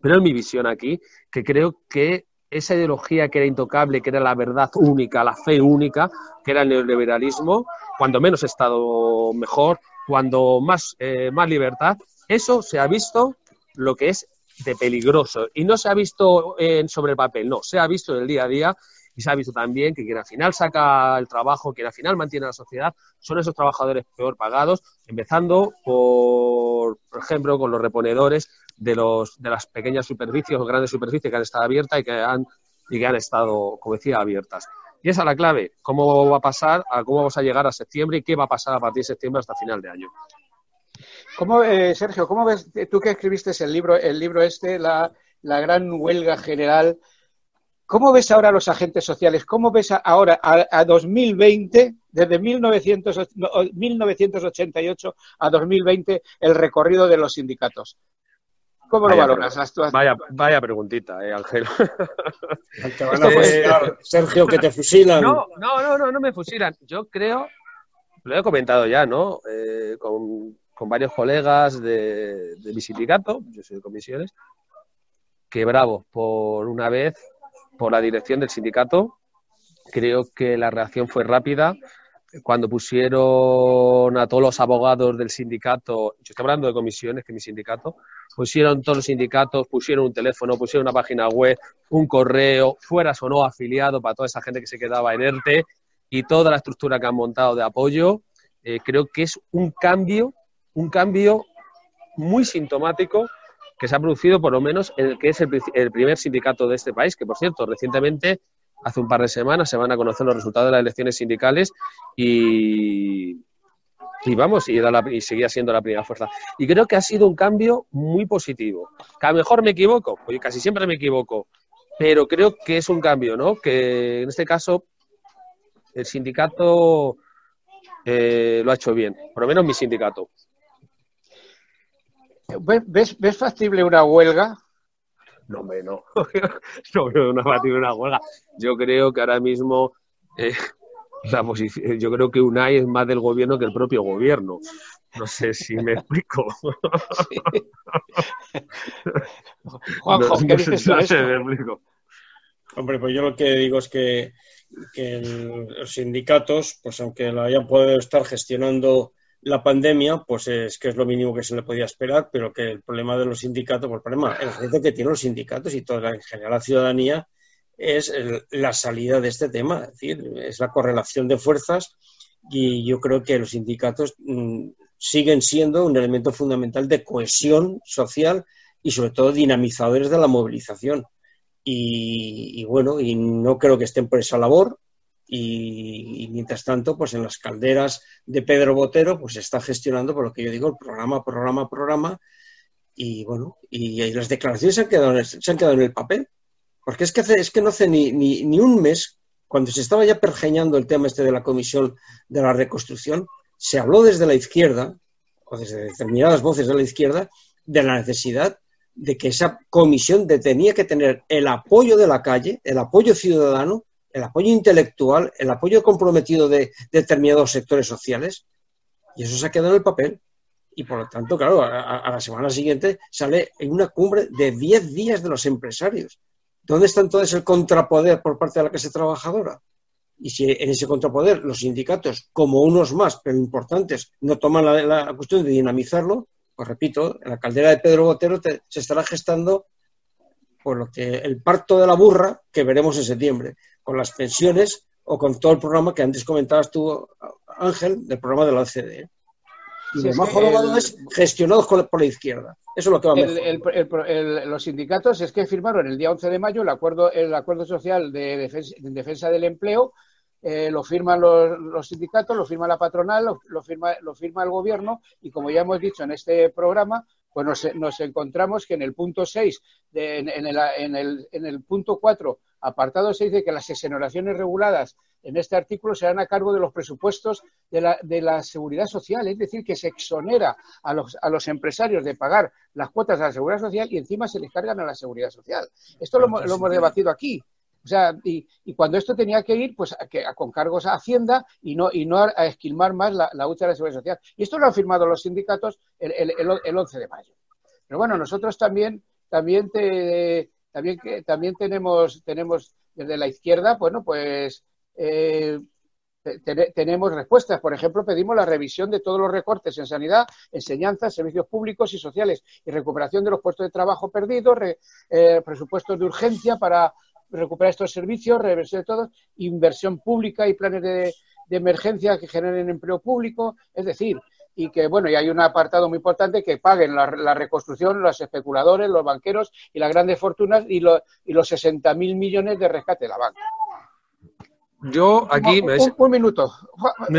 pero es mi visión aquí, que creo que esa ideología que era intocable, que era la verdad única, la fe única, que era el neoliberalismo, cuando menos Estado mejor, cuando más, eh, más libertad, eso se ha visto lo que es de peligroso. Y no se ha visto en, sobre el papel, no, se ha visto en el día a día y se ha visto también que quien al final saca el trabajo, quien al final mantiene la sociedad, son esos trabajadores peor pagados, empezando por, por ejemplo, con los reponedores de, los, de las pequeñas superficies o grandes superficies que han estado abiertas y que han, y que han estado, como decía, abiertas. Y esa es la clave, cómo va a pasar, a cómo vamos a llegar a septiembre y qué va a pasar a partir de septiembre hasta final de año. ¿Cómo, eh, Sergio, cómo ves, tú que escribiste el libro, el libro este, la, la gran huelga general ¿Cómo ves ahora a los agentes sociales? ¿Cómo ves ahora a, 2020, desde 1988 a 2020, el recorrido de los sindicatos? ¿Cómo lo valoras? Vaya, vaya preguntita, eh, Ángel. Sergio, que te fusilan. No, no, no, no, me fusilan. Yo creo, lo he comentado ya, ¿no? Eh, con, varios colegas de, de mi sindicato, yo soy de comisiones, que bravo, por una vez por la dirección del sindicato. Creo que la reacción fue rápida. Cuando pusieron a todos los abogados del sindicato, yo estoy hablando de comisiones, que mi sindicato, pusieron todos los sindicatos, pusieron un teléfono, pusieron una página web, un correo, fueras o no afiliado para toda esa gente que se quedaba en ERTE y toda la estructura que han montado de apoyo, eh, creo que es un cambio, un cambio muy sintomático que se ha producido por lo menos en el que es el, primer sindicato de este país, que por cierto, recientemente, hace un par de semanas, se van a conocer los resultados de las elecciones sindicales y, y vamos, y, y, seguía siendo la primera fuerza. Y creo que ha sido un cambio muy positivo. Que a lo mejor me equivoco, porque casi siempre me equivoco, pero creo que es un cambio, ¿no? Que en este caso el sindicato eh, lo ha hecho bien, por lo menos mi sindicato. ¿Ves, ¿Ves factible una huelga? No, hombre, no. no veo una factible una huelga. Yo creo que ahora mismo eh, la posición, yo creo que UNAI es más del gobierno que el propio gobierno. No sé si me explico. Juanjo, ¿qué dices no, sé, me explico. Hombre, pues yo lo que digo es que, que los sindicatos, pues aunque lo hayan podido estar gestionando la pandemia, pues es que es lo mínimo que se le podía esperar, pero que el problema de los sindicatos, pues el problema, el que tienen los sindicatos y toda en general la ciudadanía es la salida de este tema, es decir, es la correlación de fuerzas y yo creo que los sindicatos mm, siguen siendo un elemento fundamental de cohesión social y sobre todo dinamizadores de la movilización. y, bueno, y no creo que estén por esa labor. Y, mientras tanto, pues en las calderas de Pedro Botero, pues está gestionando, por lo que yo digo, el programa, programa, programa. Y bueno, y, las declaraciones se han, quedado se han quedado en el papel. Porque es que, es que no hace ni, un mes, cuando se estaba ya pergeñando el tema este de la comisión de la reconstrucción, se habló desde la izquierda, o desde determinadas voces de la izquierda, de la necesidad de que esa comisión tenía que tener el apoyo de la calle, el apoyo ciudadano, el apoyo intelectual, el apoyo comprometido de, determinados sectores sociales, y eso se ha quedado en el papel. Y por lo tanto, claro, a, la semana siguiente sale en una cumbre de 10 días de los empresarios. ¿Dónde está entonces el contrapoder por parte de la clase trabajadora? Y si en ese contrapoder los sindicatos, como unos más, pero importantes, no toman la cuestión de dinamizarlo, pues repito, en la caldera de Pedro Botero se estará gestando por lo que el parto de la burra que veremos en septiembre, con las pensiones o con todo el programa que antes comentabas tú, Ángel, del programa de la OCDE. Y sí, más es gestionados por la izquierda. Eso es lo que va a Los sindicatos es que firmaron el día 11 de mayo el acuerdo, el acuerdo social de defensa del empleo eh, lo firman los, sindicatos, lo firma la patronal, lo, firma, lo firma el gobierno y como ya hemos dicho en este programa, pues nos, encontramos que en el punto 6, en, el, en, el, en, el, punto 4, apartado 6, dice que las exoneraciones reguladas en este artículo serán a cargo de los presupuestos de la, de la seguridad social, es decir, que se exonera a los, a los empresarios de pagar las cuotas de la seguridad social y encima se les cargan a la seguridad social. Esto lo, hemos debatido aquí. O sea, y, cuando esto tenía que ir pues a que, con cargos a Hacienda y no, y no a esquilmar más la, la lucha de la seguridad social. Y esto lo han firmado los sindicatos el, el, 11 de mayo. Pero bueno, nosotros también, también, te, también, también tenemos, tenemos desde la izquierda, bueno, pues eh, tenemos respuestas. Por ejemplo, pedimos la revisión de todos los recortes en sanidad, enseñanza, servicios públicos y sociales y recuperación de los puestos de trabajo perdidos, eh, presupuestos de urgencia para recuperar estos servicios, reversión de todo, inversión pública y planes de, emergencia que generen empleo público, es decir, y que, bueno, y hay un apartado muy importante que paguen la, reconstrucción los especuladores, los banqueros y las grandes fortunas y, y los 60.000 millones de rescate de la banca. Yo aquí... Un, minuto.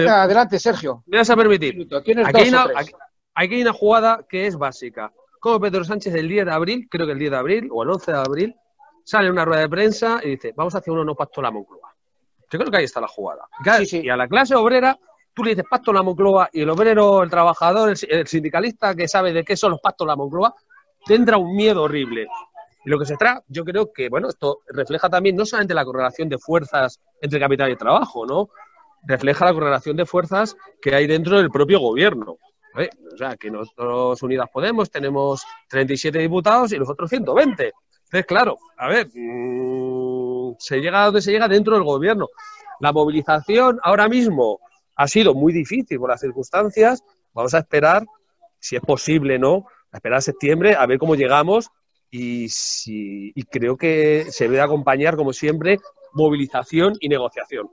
Adelante, Sergio. Me vas a permitir. aquí, hay una, aquí, hay una jugada que es básica. Como Pedro Sánchez el 10 de abril, creo que el 10 de abril o el 11 de abril, sale en una rueda de prensa y dice, vamos a hacer uno no pacto la Moncloa. Yo creo que ahí está la jugada. Y a la clase obrera, tú le dices pacto la Moncloa y el obrero, el trabajador, el, sindicalista que sabe de qué son los pactos la Moncloa, tendrá un miedo horrible. Y lo que se trata, yo creo que, bueno, esto refleja también no solamente la correlación de fuerzas entre capital y trabajo, ¿no? Refleja la correlación de fuerzas que hay dentro del propio gobierno. O sea, que nosotros Unidas Podemos tenemos 37 diputados y los otros 120. Entonces, claro, a ver, mm, se llega a donde se llega dentro del gobierno. La movilización ahora mismo ha sido muy difícil por las circunstancias. Vamos a esperar, si es posible, ¿no? A esperar a septiembre, a ver cómo llegamos y, si, y creo que se debe acompañar, como siempre, movilización y negociación.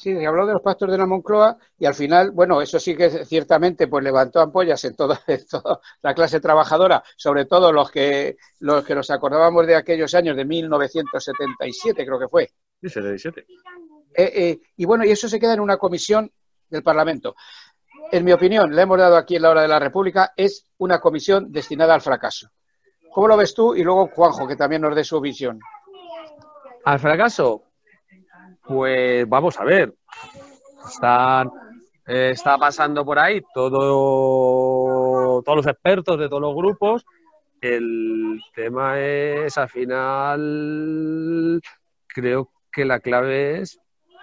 Sí, se habló de los pactos de la Moncloa y al final, bueno, eso sí que ciertamente pues levantó ampollas en toda, la clase trabajadora, sobre todo los que los que nos acordábamos de aquellos años de 1977, creo que fue. Sí, 77. Eh, eh, y bueno, y eso se queda en una comisión del Parlamento. En mi opinión, le hemos dado aquí en la hora de la República, es una comisión destinada al fracaso. ¿Cómo lo ves tú? Y luego Juanjo, que también nos dé su visión. Al fracaso, pues vamos a ver. Están, eh, está pasando por ahí todo, todos los expertos de todos los grupos. El tema es, al final, creo que la clave es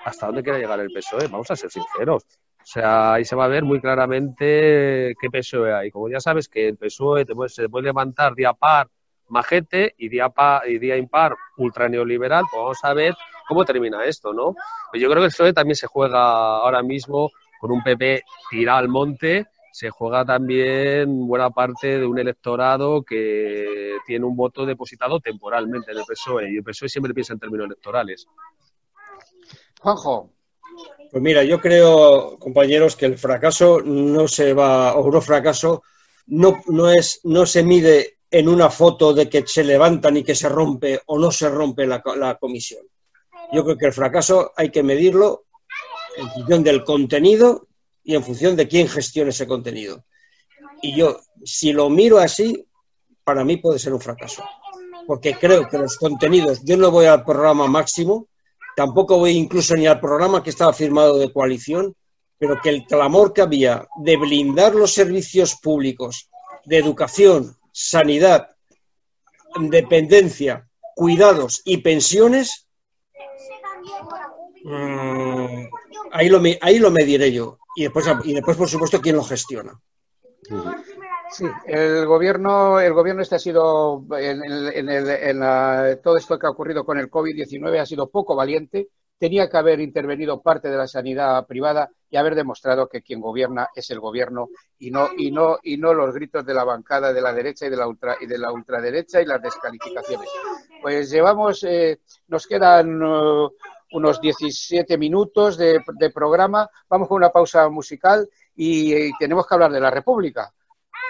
hasta dónde quiere llegar el PSOE. Vamos a ser sinceros. O sea, ahí se va a ver muy claramente qué PSOE hay. Como ya sabes que el PSOE se puede levantar día par majete y día, y día impar ultra neoliberal, pues vamos a ver cómo termina esto, ¿no? Pues yo creo que el PSOE también se juega ahora mismo con un PP tirado al monte, se juega también buena parte de un electorado que tiene un voto depositado temporalmente en el PSOE y el PSOE siempre piensa en términos electorales. Juanjo. Pues mira, yo creo, compañeros, que el fracaso no se va, o no fracaso, no, no, es, no se mide en una foto de que se levantan y que se rompe o no se rompe la, la comisión. Yo creo que el fracaso hay que medirlo en función del contenido y en función de quién gestione ese contenido. Y yo, si lo miro así, para mí puede ser un fracaso. Porque creo que los contenidos, yo no voy al programa máximo, tampoco voy incluso ni al programa que estaba firmado de coalición, pero que el clamor que había de blindar los servicios públicos de educación, sanidad, dependencia, cuidados y pensiones, mm, ahí, lo, ahí lo mediré yo. Y después, y después, por supuesto, quién lo gestiona. Sí, el gobierno, el gobierno este ha sido, en, en, todo esto que ha ocurrido con el COVID-19 ha sido poco valiente. Tenía que haber intervenido parte de la sanidad privada y haber demostrado que quien gobierna es el gobierno y no, y no, y no los gritos de la bancada de la derecha y de la ultra, y de la ultraderecha y las descalificaciones. Pues llevamos, eh, nos quedan uh, unos 17 minutos de, programa. Vamos con una pausa musical y tenemos que hablar de la República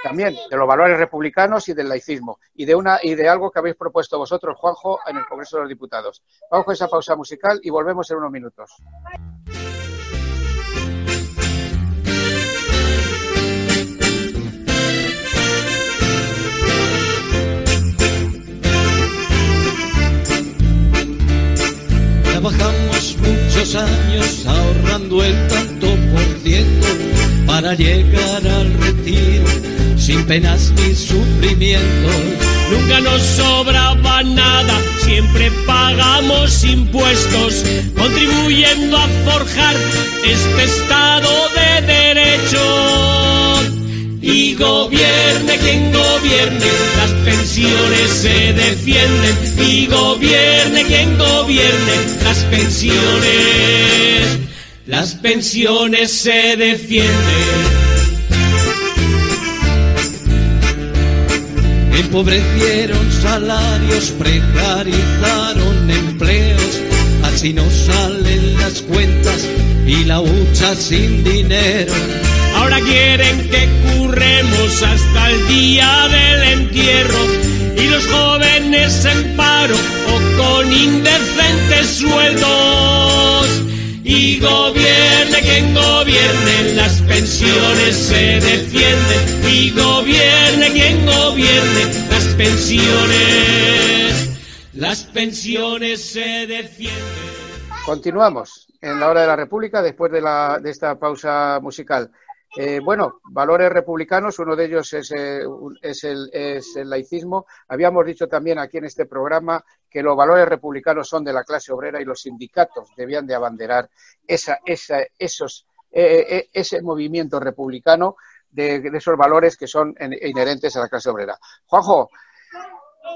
también de los valores republicanos y del laicismo y de una y de algo que habéis propuesto vosotros, Juanjo, en el Congreso de los Diputados. Vamos con esa pausa musical y volvemos en unos minutos. Muchos años ahorrando el tanto por ciento para llegar al retiro sin penas ni sufrimientos. Nunca nos sobraba nada, siempre pagamos impuestos, contribuyendo a forjar este Estado de Derecho. Y gobierne quien gobierne, las pensiones se defienden. Y gobierne quien gobierne, las pensiones, las pensiones se defienden. Empobrecieron salarios, precarizaron empleos, así no salen las cuentas y la hucha sin dinero. Ahora quieren que curremos hasta el día del entierro y los jóvenes en paro o con indecentes sueldos y gobierne quien gobierne, las pensiones se defienden y gobierne quien gobierne, las pensiones, las pensiones se defienden. Continuamos en la hora de la República después de, la, de esta pausa musical. Eh, bueno, valores republicanos, uno de ellos es, eh, es, el, laicismo. Habíamos dicho también aquí en este programa que los valores republicanos son de la clase obrera y los sindicatos debían de abanderar esa, esa, esos, eh, ese movimiento republicano de, de, esos valores que son inherentes a la clase obrera. Juanjo,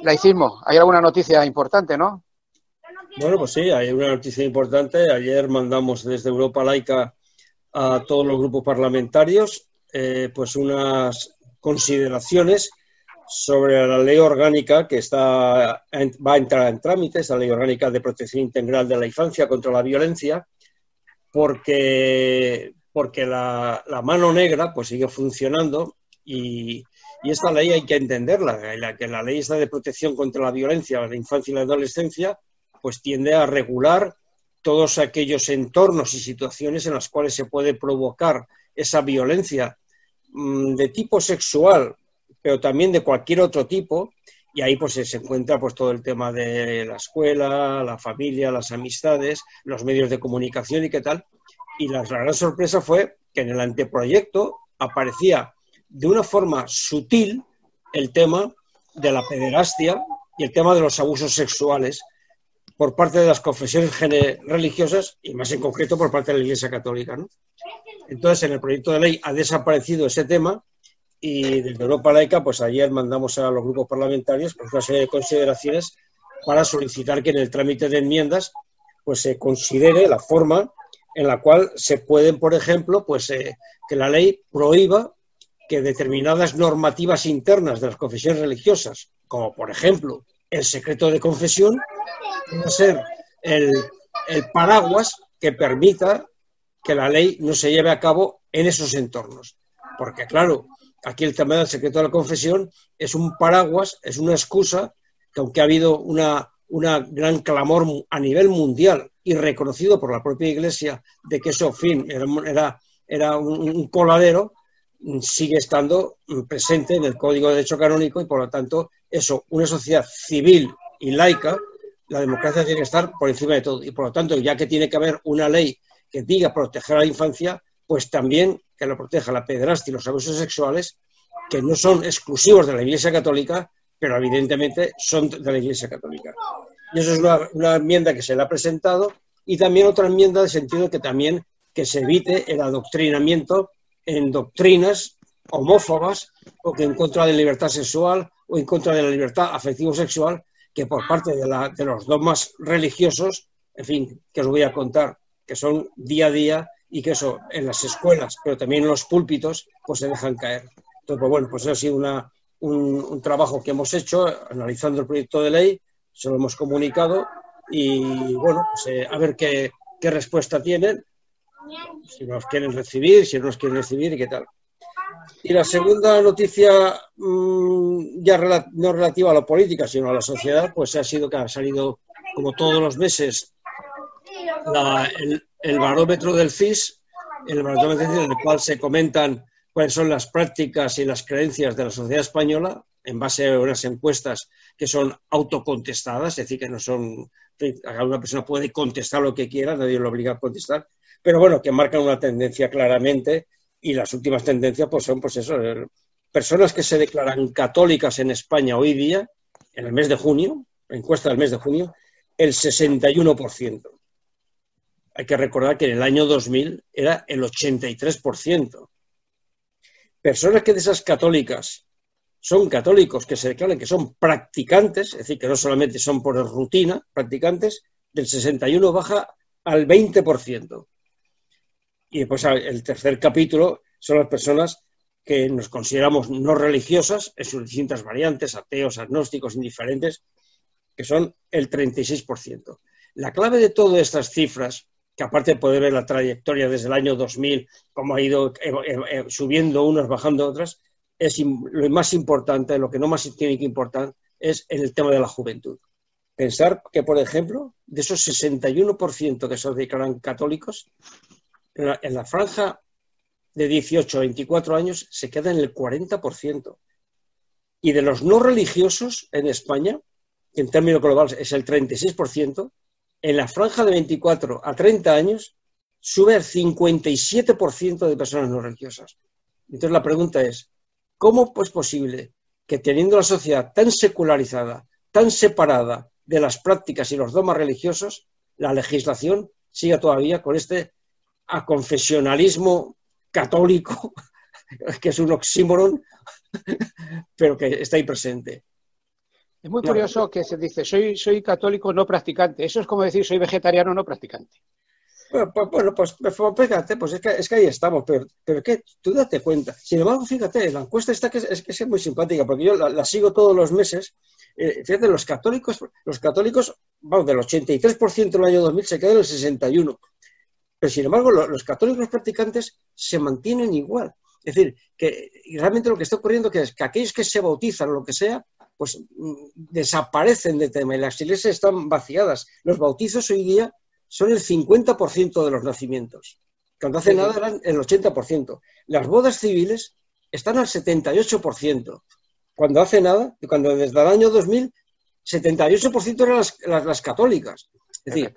laicismo, ¿hay alguna noticia importante, no? Bueno, pues sí, hay una noticia importante. Ayer mandamos desde Europa Laica a todos los grupos parlamentarios eh, pues unas consideraciones sobre la ley orgánica que está, va a entrar en trámite, esa ley orgánica de protección integral de la infancia contra la violencia, porque, porque la, mano negra pues sigue funcionando y, y, esta ley hay que entenderla, la, que la ley está de protección contra la violencia la infancia y la adolescencia pues tiende a regular todos aquellos entornos y situaciones en las cuales se puede provocar esa violencia mm, de tipo sexual, pero también de cualquier otro tipo, y ahí pues se encuentra pues todo el tema de la escuela, la familia, las amistades, los medios de comunicación y qué tal. Y la gran sorpresa fue que en el anteproyecto aparecía de una forma sutil el tema de la pederastia y el tema de los abusos sexuales por parte de las confesiones religiosas y más en concreto por parte de la Iglesia Católica. Entonces, en el proyecto de ley ha desaparecido ese tema y desde Europa Laica, pues ayer mandamos a los grupos parlamentarios pues, una serie de consideraciones para solicitar que en el trámite de enmiendas pues se considere la forma en la cual se pueden, por ejemplo, pues eh, que la ley prohíba que determinadas normativas internas de las confesiones religiosas, como por ejemplo el secreto de confesión, puede ser el, paraguas que permita que la ley no se lleve a cabo en esos entornos. Porque, claro, aquí el tema del secreto de la confesión es un paraguas, es una excusa que aunque ha habido una, una gran clamor a nivel mundial y reconocido por la propia Iglesia de que eso, fin, era, era, un, coladero, sigue estando presente en el Código de Derecho Canónico y por lo tanto eso, una sociedad civil y laica, la democracia tiene que estar por encima de todo y por lo tanto ya que tiene que haber una ley que diga proteger a la infancia, pues también que lo proteja la pederastia y los abusos sexuales, que no son exclusivos de la Iglesia Católica, pero evidentemente son de la Iglesia Católica. Y eso es una, enmienda que se le ha presentado y también otra enmienda de sentido que también que se evite el adoctrinamiento en doctrinas homófobas o que en contra de la libertad sexual o en contra de la libertad afectivo-sexual que por parte de, de los dogmas religiosos, en fin, que os voy a contar, que son día a día y que eso en las escuelas, pero también en los púlpitos, pues se dejan caer. Entonces, pues bueno, pues ha sido una, un, trabajo que hemos hecho analizando el proyecto de ley, se lo hemos comunicado y bueno, pues, eh, a ver qué, qué, respuesta tienen, si nos quieren recibir, si no nos quieren recibir y qué tal. Y la segunda noticia, mmm, ya no relativa a la política, sino a la sociedad, pues ha sido que ha salido, como todos los meses, el, barómetro del barómetro en el cual se comentan cuáles son las prácticas y las creencias de la sociedad española en base a unas encuestas que son autocontestadas, es decir, que no son, cada una persona puede contestar lo que quiera, nadie lo obliga a contestar, pero bueno, que marcan una tendencia claramente y las últimas tendencias pues son pues eso, personas que se declaran católicas en España hoy día, en el mes de junio, encuesta del mes de junio, el 61%. Hay que recordar que en el año 2000 era el 83% personas que de esas católicas son católicos que se declaran que son practicantes, es decir, que no solamente son por rutina practicantes, del 61 baja al 20%. Y después el tercer capítulo son las personas que nos consideramos no religiosas en sus distintas variantes, ateos, agnósticos, indiferentes, que son el 36%. La clave de todas estas cifras que aparte de poder ver la trayectoria desde el año 2000, cómo ha ido eh, eh, eh, subiendo unas, bajando otras, es lo más importante, lo que no más tiene que importar es en el tema de la juventud. Pensar que, por ejemplo, de esos 61% que se declaran católicos, en la, franja de 18 a 24 años se queda en el 40%. Y de los no religiosos en España, que en términos globales es el 36%, en la franja de 24 a 30 años sube al 57% de personas no religiosas. Entonces la pregunta es, ¿cómo es posible que teniendo la sociedad tan secularizada, tan separada de las prácticas y los dogmas religiosos, la legislación siga todavía con este aconfesionalismo católico, que es un oxímoron, pero que está ahí presente? Es muy curioso que se dice, soy, soy católico no practicante. Eso es como decir, soy vegetariano no practicante. Bueno, pues, bueno, pues, pues, pues fíjate, pues es que, es que ahí estamos, pero, pero que tú date cuenta. Sin embargo, fíjate, la encuesta está que es, que es muy simpática, porque yo la, sigo todos los meses. Eh, fíjate, los católicos, los católicos, vamos, del 83% del año 2000 se quedan en el 61%. Pero sin embargo, los, católicos practicantes se mantienen igual. Es decir, que realmente lo que está ocurriendo es que aquellos que se bautizan o lo que sea, pues mm, desaparecen de tema y las iglesias están vaciadas. Los bautizos hoy día son el 50% de los nacimientos. Cuando hace nada eran el 80%. Las bodas civiles están al 78%. Cuando hace nada, cuando desde el año 2000, 78% eran las, las, católicas. Es decir,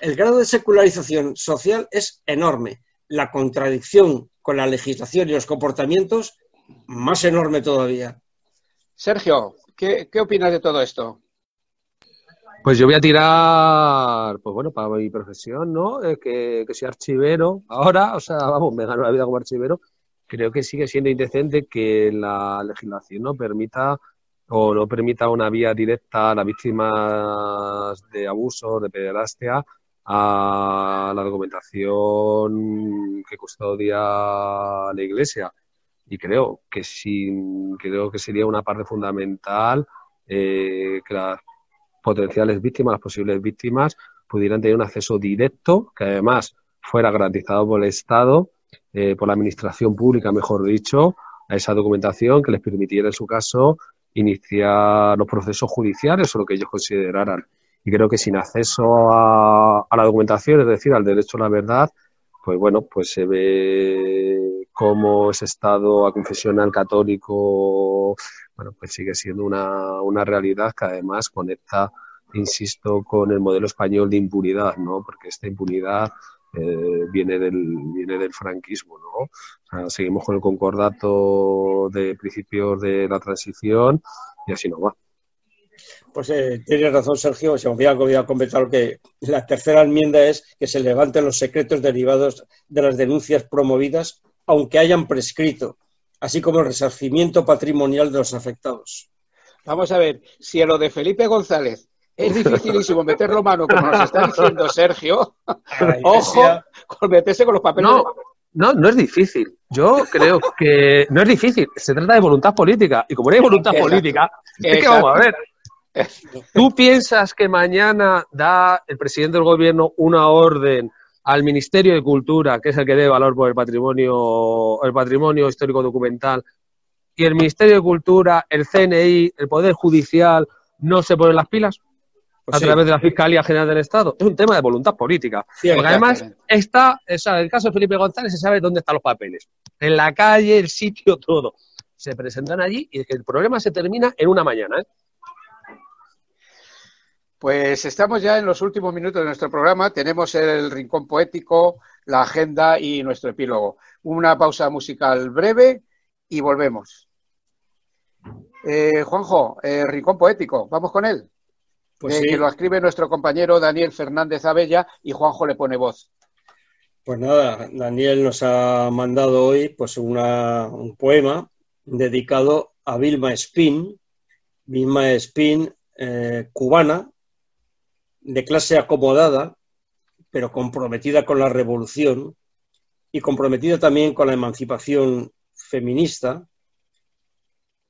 el grado de secularización social es enorme. La contradicción con la legislación y los comportamientos, más enorme todavía. Sergio, ¿Qué, opinas de todo esto? Pues yo voy a tirar, pues bueno, para mi profesión, ¿no? Eh, que, que soy archivero ahora, o sea, vamos, me gano la vida como archivero. Creo que sigue siendo indecente que la legislación no permita o no permita una vía directa a las víctimas de abuso, de pederastia, a la documentación que custodia la Iglesia y creo que sí, creo que sería una parte fundamental eh, que las potenciales víctimas, las posibles víctimas, pudieran tener un acceso directo, que además fuera garantizado por el Estado, eh, por la administración pública, mejor dicho, a esa documentación que les permitiera, en su caso, iniciar los procesos judiciales o lo que ellos consideraran. Y creo que sin acceso a, a la documentación, es decir, al derecho a la verdad, pues bueno, pues se ve cómo ese Estado aconfesional católico, bueno, pues sigue siendo una, una realidad que además conecta, insisto, con el modelo español de impunidad, ¿no? Porque esta impunidad eh, viene, del, viene del franquismo, ¿no? O sea, seguimos con el concordato de principios de la transición y así no va. Pues eh, tiene razón Sergio, se me había olvidado comentar que la tercera enmienda es que se levanten los secretos derivados de las denuncias promovidas, aunque hayan prescrito, así como el resarcimiento patrimonial de los afectados. Vamos a ver, si a lo de Felipe González es dificilísimo meterlo mano, como nos está diciendo Sergio, ojo con meterse con los papeles. No, no, no es difícil. Yo creo que no es difícil. Se trata de voluntad política. Y como no hay voluntad Exacto. política, es que vamos a ver. ¿Tú piensas que mañana da el presidente del gobierno una orden al Ministerio de Cultura, que es el que debe valor por el patrimonio, el patrimonio histórico documental, y el Ministerio de Cultura, el CNI, el Poder Judicial, no se ponen las pilas Pues a sí. través de la Fiscalía General del Estado? Es un tema de voluntad política. Sí, Porque además está, o sea, en el caso de Felipe González se sabe dónde están los papeles. En la calle, el sitio, todo. Se presentan allí y el problema se termina en una mañana. ¿eh? Pues estamos ya en los últimos minutos de nuestro programa. Tenemos el rincón poético, la agenda y nuestro epílogo. Una pausa musical breve y volvemos. Eh, Juanjo, eh, rincón poético, vamos con él. Pues Eh, sí. Que lo escribe nuestro compañero Daniel Fernández Abella y Juanjo le pone voz. Pues nada, Daniel nos ha mandado hoy pues una- un poema dedicado a Vilma Espín, Vilma Espín, eh, cubana, de clase acomodada, pero comprometida con la revolución y comprometida también con la emancipación feminista,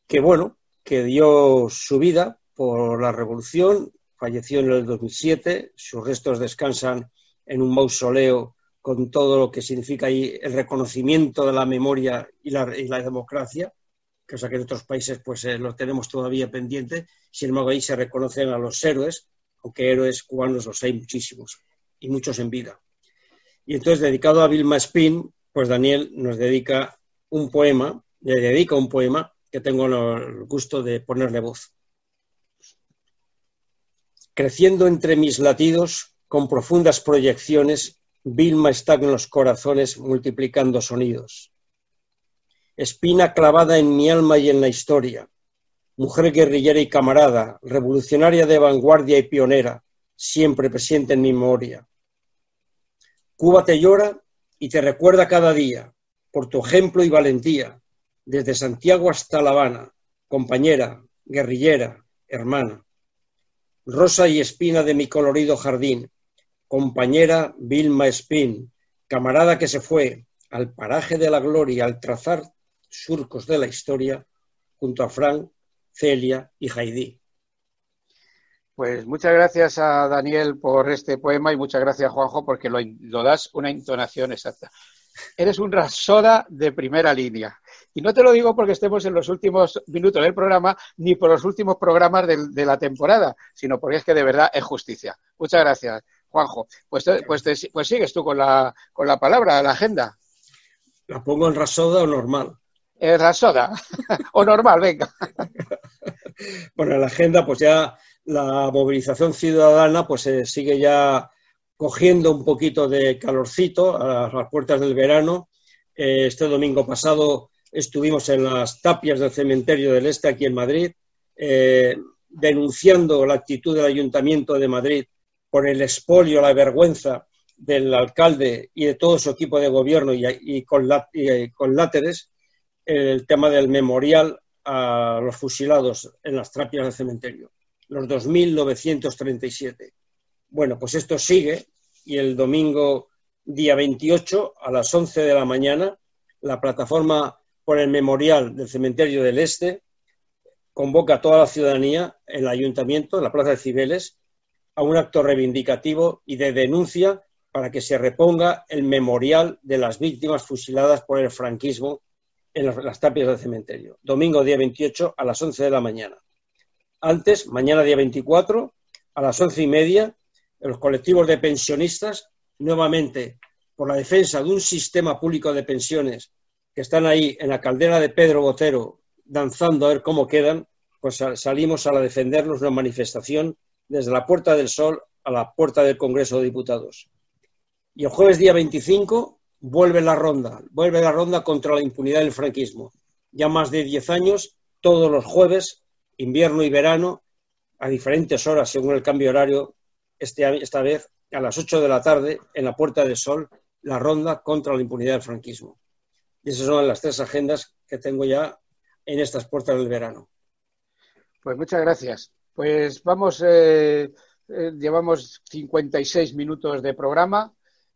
que bueno, que dio su vida por la revolución, falleció en el 2007, sus restos descansan en un mausoleo con todo lo que significa ahí el reconocimiento de la memoria y la, y la democracia, cosa que en otros países pues eh, lo tenemos todavía pendiente, sin embargo ahí se reconocen a los héroes, aunque héroes cubanos los hay muchísimos y muchos en vida. Y entonces dedicado a Vilma Spin, pues Daniel nos dedica un poema, le dedica un poema que tengo el gusto de ponerle voz. Creciendo entre mis latidos, con profundas proyecciones, Vilma está en los corazones multiplicando sonidos. Espina clavada en mi alma y en la historia. Mujer guerrillera y camarada, revolucionaria de vanguardia y pionera, siempre presente en mi memoria. Cuba te llora y te recuerda cada día, por tu ejemplo y valentía, desde Santiago hasta La Habana, compañera, guerrillera, hermana. Rosa y espina de mi colorido jardín, compañera Vilma Espín, camarada que se fue al paraje de la gloria al trazar surcos de la historia junto a Frank, Celia y Haidí. Pues muchas gracias a Daniel por este poema y muchas gracias Juanjo porque lo, lo das una entonación exacta. Eres un rasoda de primera línea. Y no te lo digo porque estemos en los últimos minutos del programa ni por los últimos programas de, de la temporada, sino porque es que de verdad es justicia. Muchas gracias, Juanjo. Pues, te- pues, te- pues sigues tú con la, con la palabra, la agenda. ¿La pongo en rasoda o normal? Eh, rasoda. o normal, venga. Bueno, en la agenda, pues ya la movilización ciudadana pues eh, sigue ya cogiendo un poquito de calorcito a las puertas del verano. Eh, este domingo pasado estuvimos en las tapias del cementerio del Este, aquí en Madrid, eh, denunciando la actitud del Ayuntamiento de Madrid por el expolio, la vergüenza del alcalde y de todo su equipo de gobierno y, con, la- y con láteres, el tema del memorial a los fusilados en las tapias del cementerio, los 2.937. Bueno, pues esto sigue y el domingo día 28 a las 11 de la mañana la plataforma por el memorial del cementerio del Este convoca a toda la ciudadanía, el ayuntamiento, en la Plaza de Cibeles, a un acto reivindicativo y de denuncia para que se reponga el memorial de las víctimas fusiladas por el franquismo en las tapias del cementerio. Domingo día 28 a las 11 de la mañana. Antes, mañana día 24, a las once y media, los colectivos de pensionistas, nuevamente por la defensa de un sistema público de pensiones que están ahí en la caldera de Pedro Botero danzando a ver cómo quedan, pues salimos a defendernos una manifestación desde la Puerta del Sol a la puerta del Congreso de Diputados. Y el jueves día 25 vuelve la ronda, vuelve la ronda contra la impunidad del franquismo. Ya más de 10 años, todos los jueves, invierno y verano, a diferentes horas según el cambio horario, este, esta vez a las 8 de la tarde en la Puerta del Sol, la ronda contra la impunidad del franquismo. Y esas son las tres agendas que tengo ya en estas puertas del verano. Pues muchas gracias. Pues vamos, eh, eh, llevamos 56 minutos de programa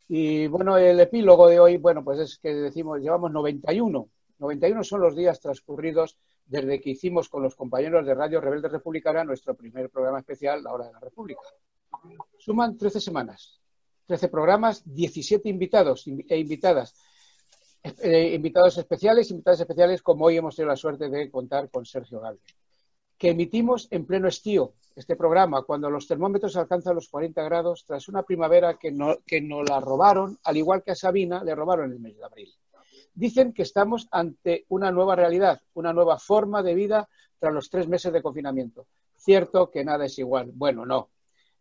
y bueno, el epílogo de hoy, bueno, pues es que decimos, llevamos 91. 91 son los días transcurridos desde que hicimos con los compañeros de Radio Rebelde Republicana nuestro primer programa especial, La Hora de la República. Suman 13 semanas, 13 programas, 17 invitados e invitadas. Eh, invitados especiales, invitados especiales como hoy hemos tenido la suerte de contar con Sergio Galvez que emitimos en pleno estío este programa, cuando los termómetros alcanzan los 40 grados, tras una primavera que, no, que nos la robaron, al igual que a Sabina, le robaron el mes de abril. Dicen que estamos ante una nueva realidad, una nueva forma de vida tras los tres meses de confinamiento. Cierto que nada es igual. Bueno, no.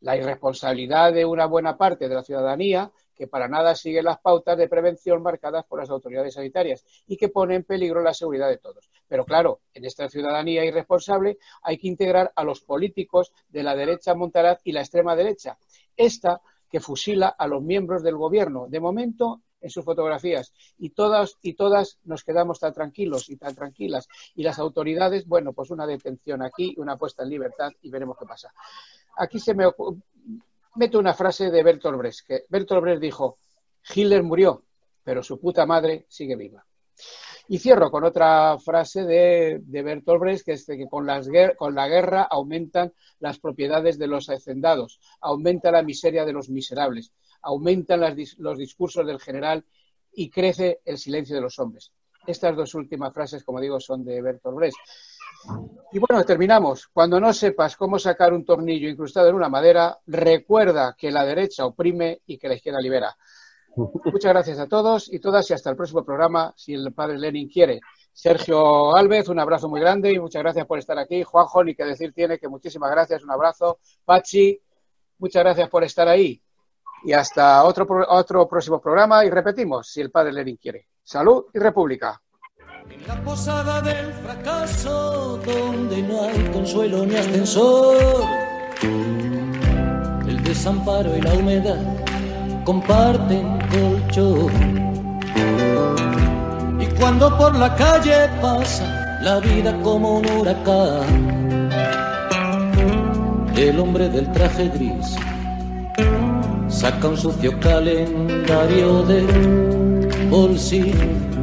La irresponsabilidad de una buena parte de la ciudadanía que para nada sigue las pautas de prevención marcadas por las autoridades sanitarias y que pone en peligro la seguridad de todos. Pero claro, en esta ciudadanía irresponsable hay que integrar a los políticos de la derecha montaraz y la extrema derecha. Esta que fusila a los miembros del gobierno, de momento en sus fotografías y todas y todas nos quedamos tan tranquilos y tan tranquilas y las autoridades, bueno, pues una detención aquí, una puesta en libertad y veremos qué pasa. Aquí se me meto una frase de Bertolt Brecht, Bertolt Brecht dijo, Hitler murió, pero su puta madre sigue viva. Y cierro con otra frase de, Bertolt Brecht, que es que con la guerra aumentan las propiedades de los hacendados, aumenta la miseria de los miserables, aumentan los discursos del general y crece el silencio de los hombres. Estas dos últimas frases, como digo, son de Bertolt Brecht. Y bueno, terminamos. Cuando no sepas cómo sacar un tornillo incrustado en una madera, recuerda que la derecha oprime y que la izquierda libera. Muchas gracias a todos y todas y hasta el próximo programa, si el padre Lenin quiere. Sergio Alves, un abrazo muy grande y muchas gracias por estar aquí. Juanjo, ni que decir tiene que muchísimas gracias, un abrazo. Pachi, muchas gracias por estar ahí. Y hasta otro, otro próximo programa y repetimos, si el padre Lenin quiere. Salud y República. En la posada del fracaso, donde no hay consuelo ni ascensor, el desamparo y la humedad comparten colchón. Y cuando por la calle pasa la vida como un huracán, el hombre del traje gris saca un sucio calendario de bolsillo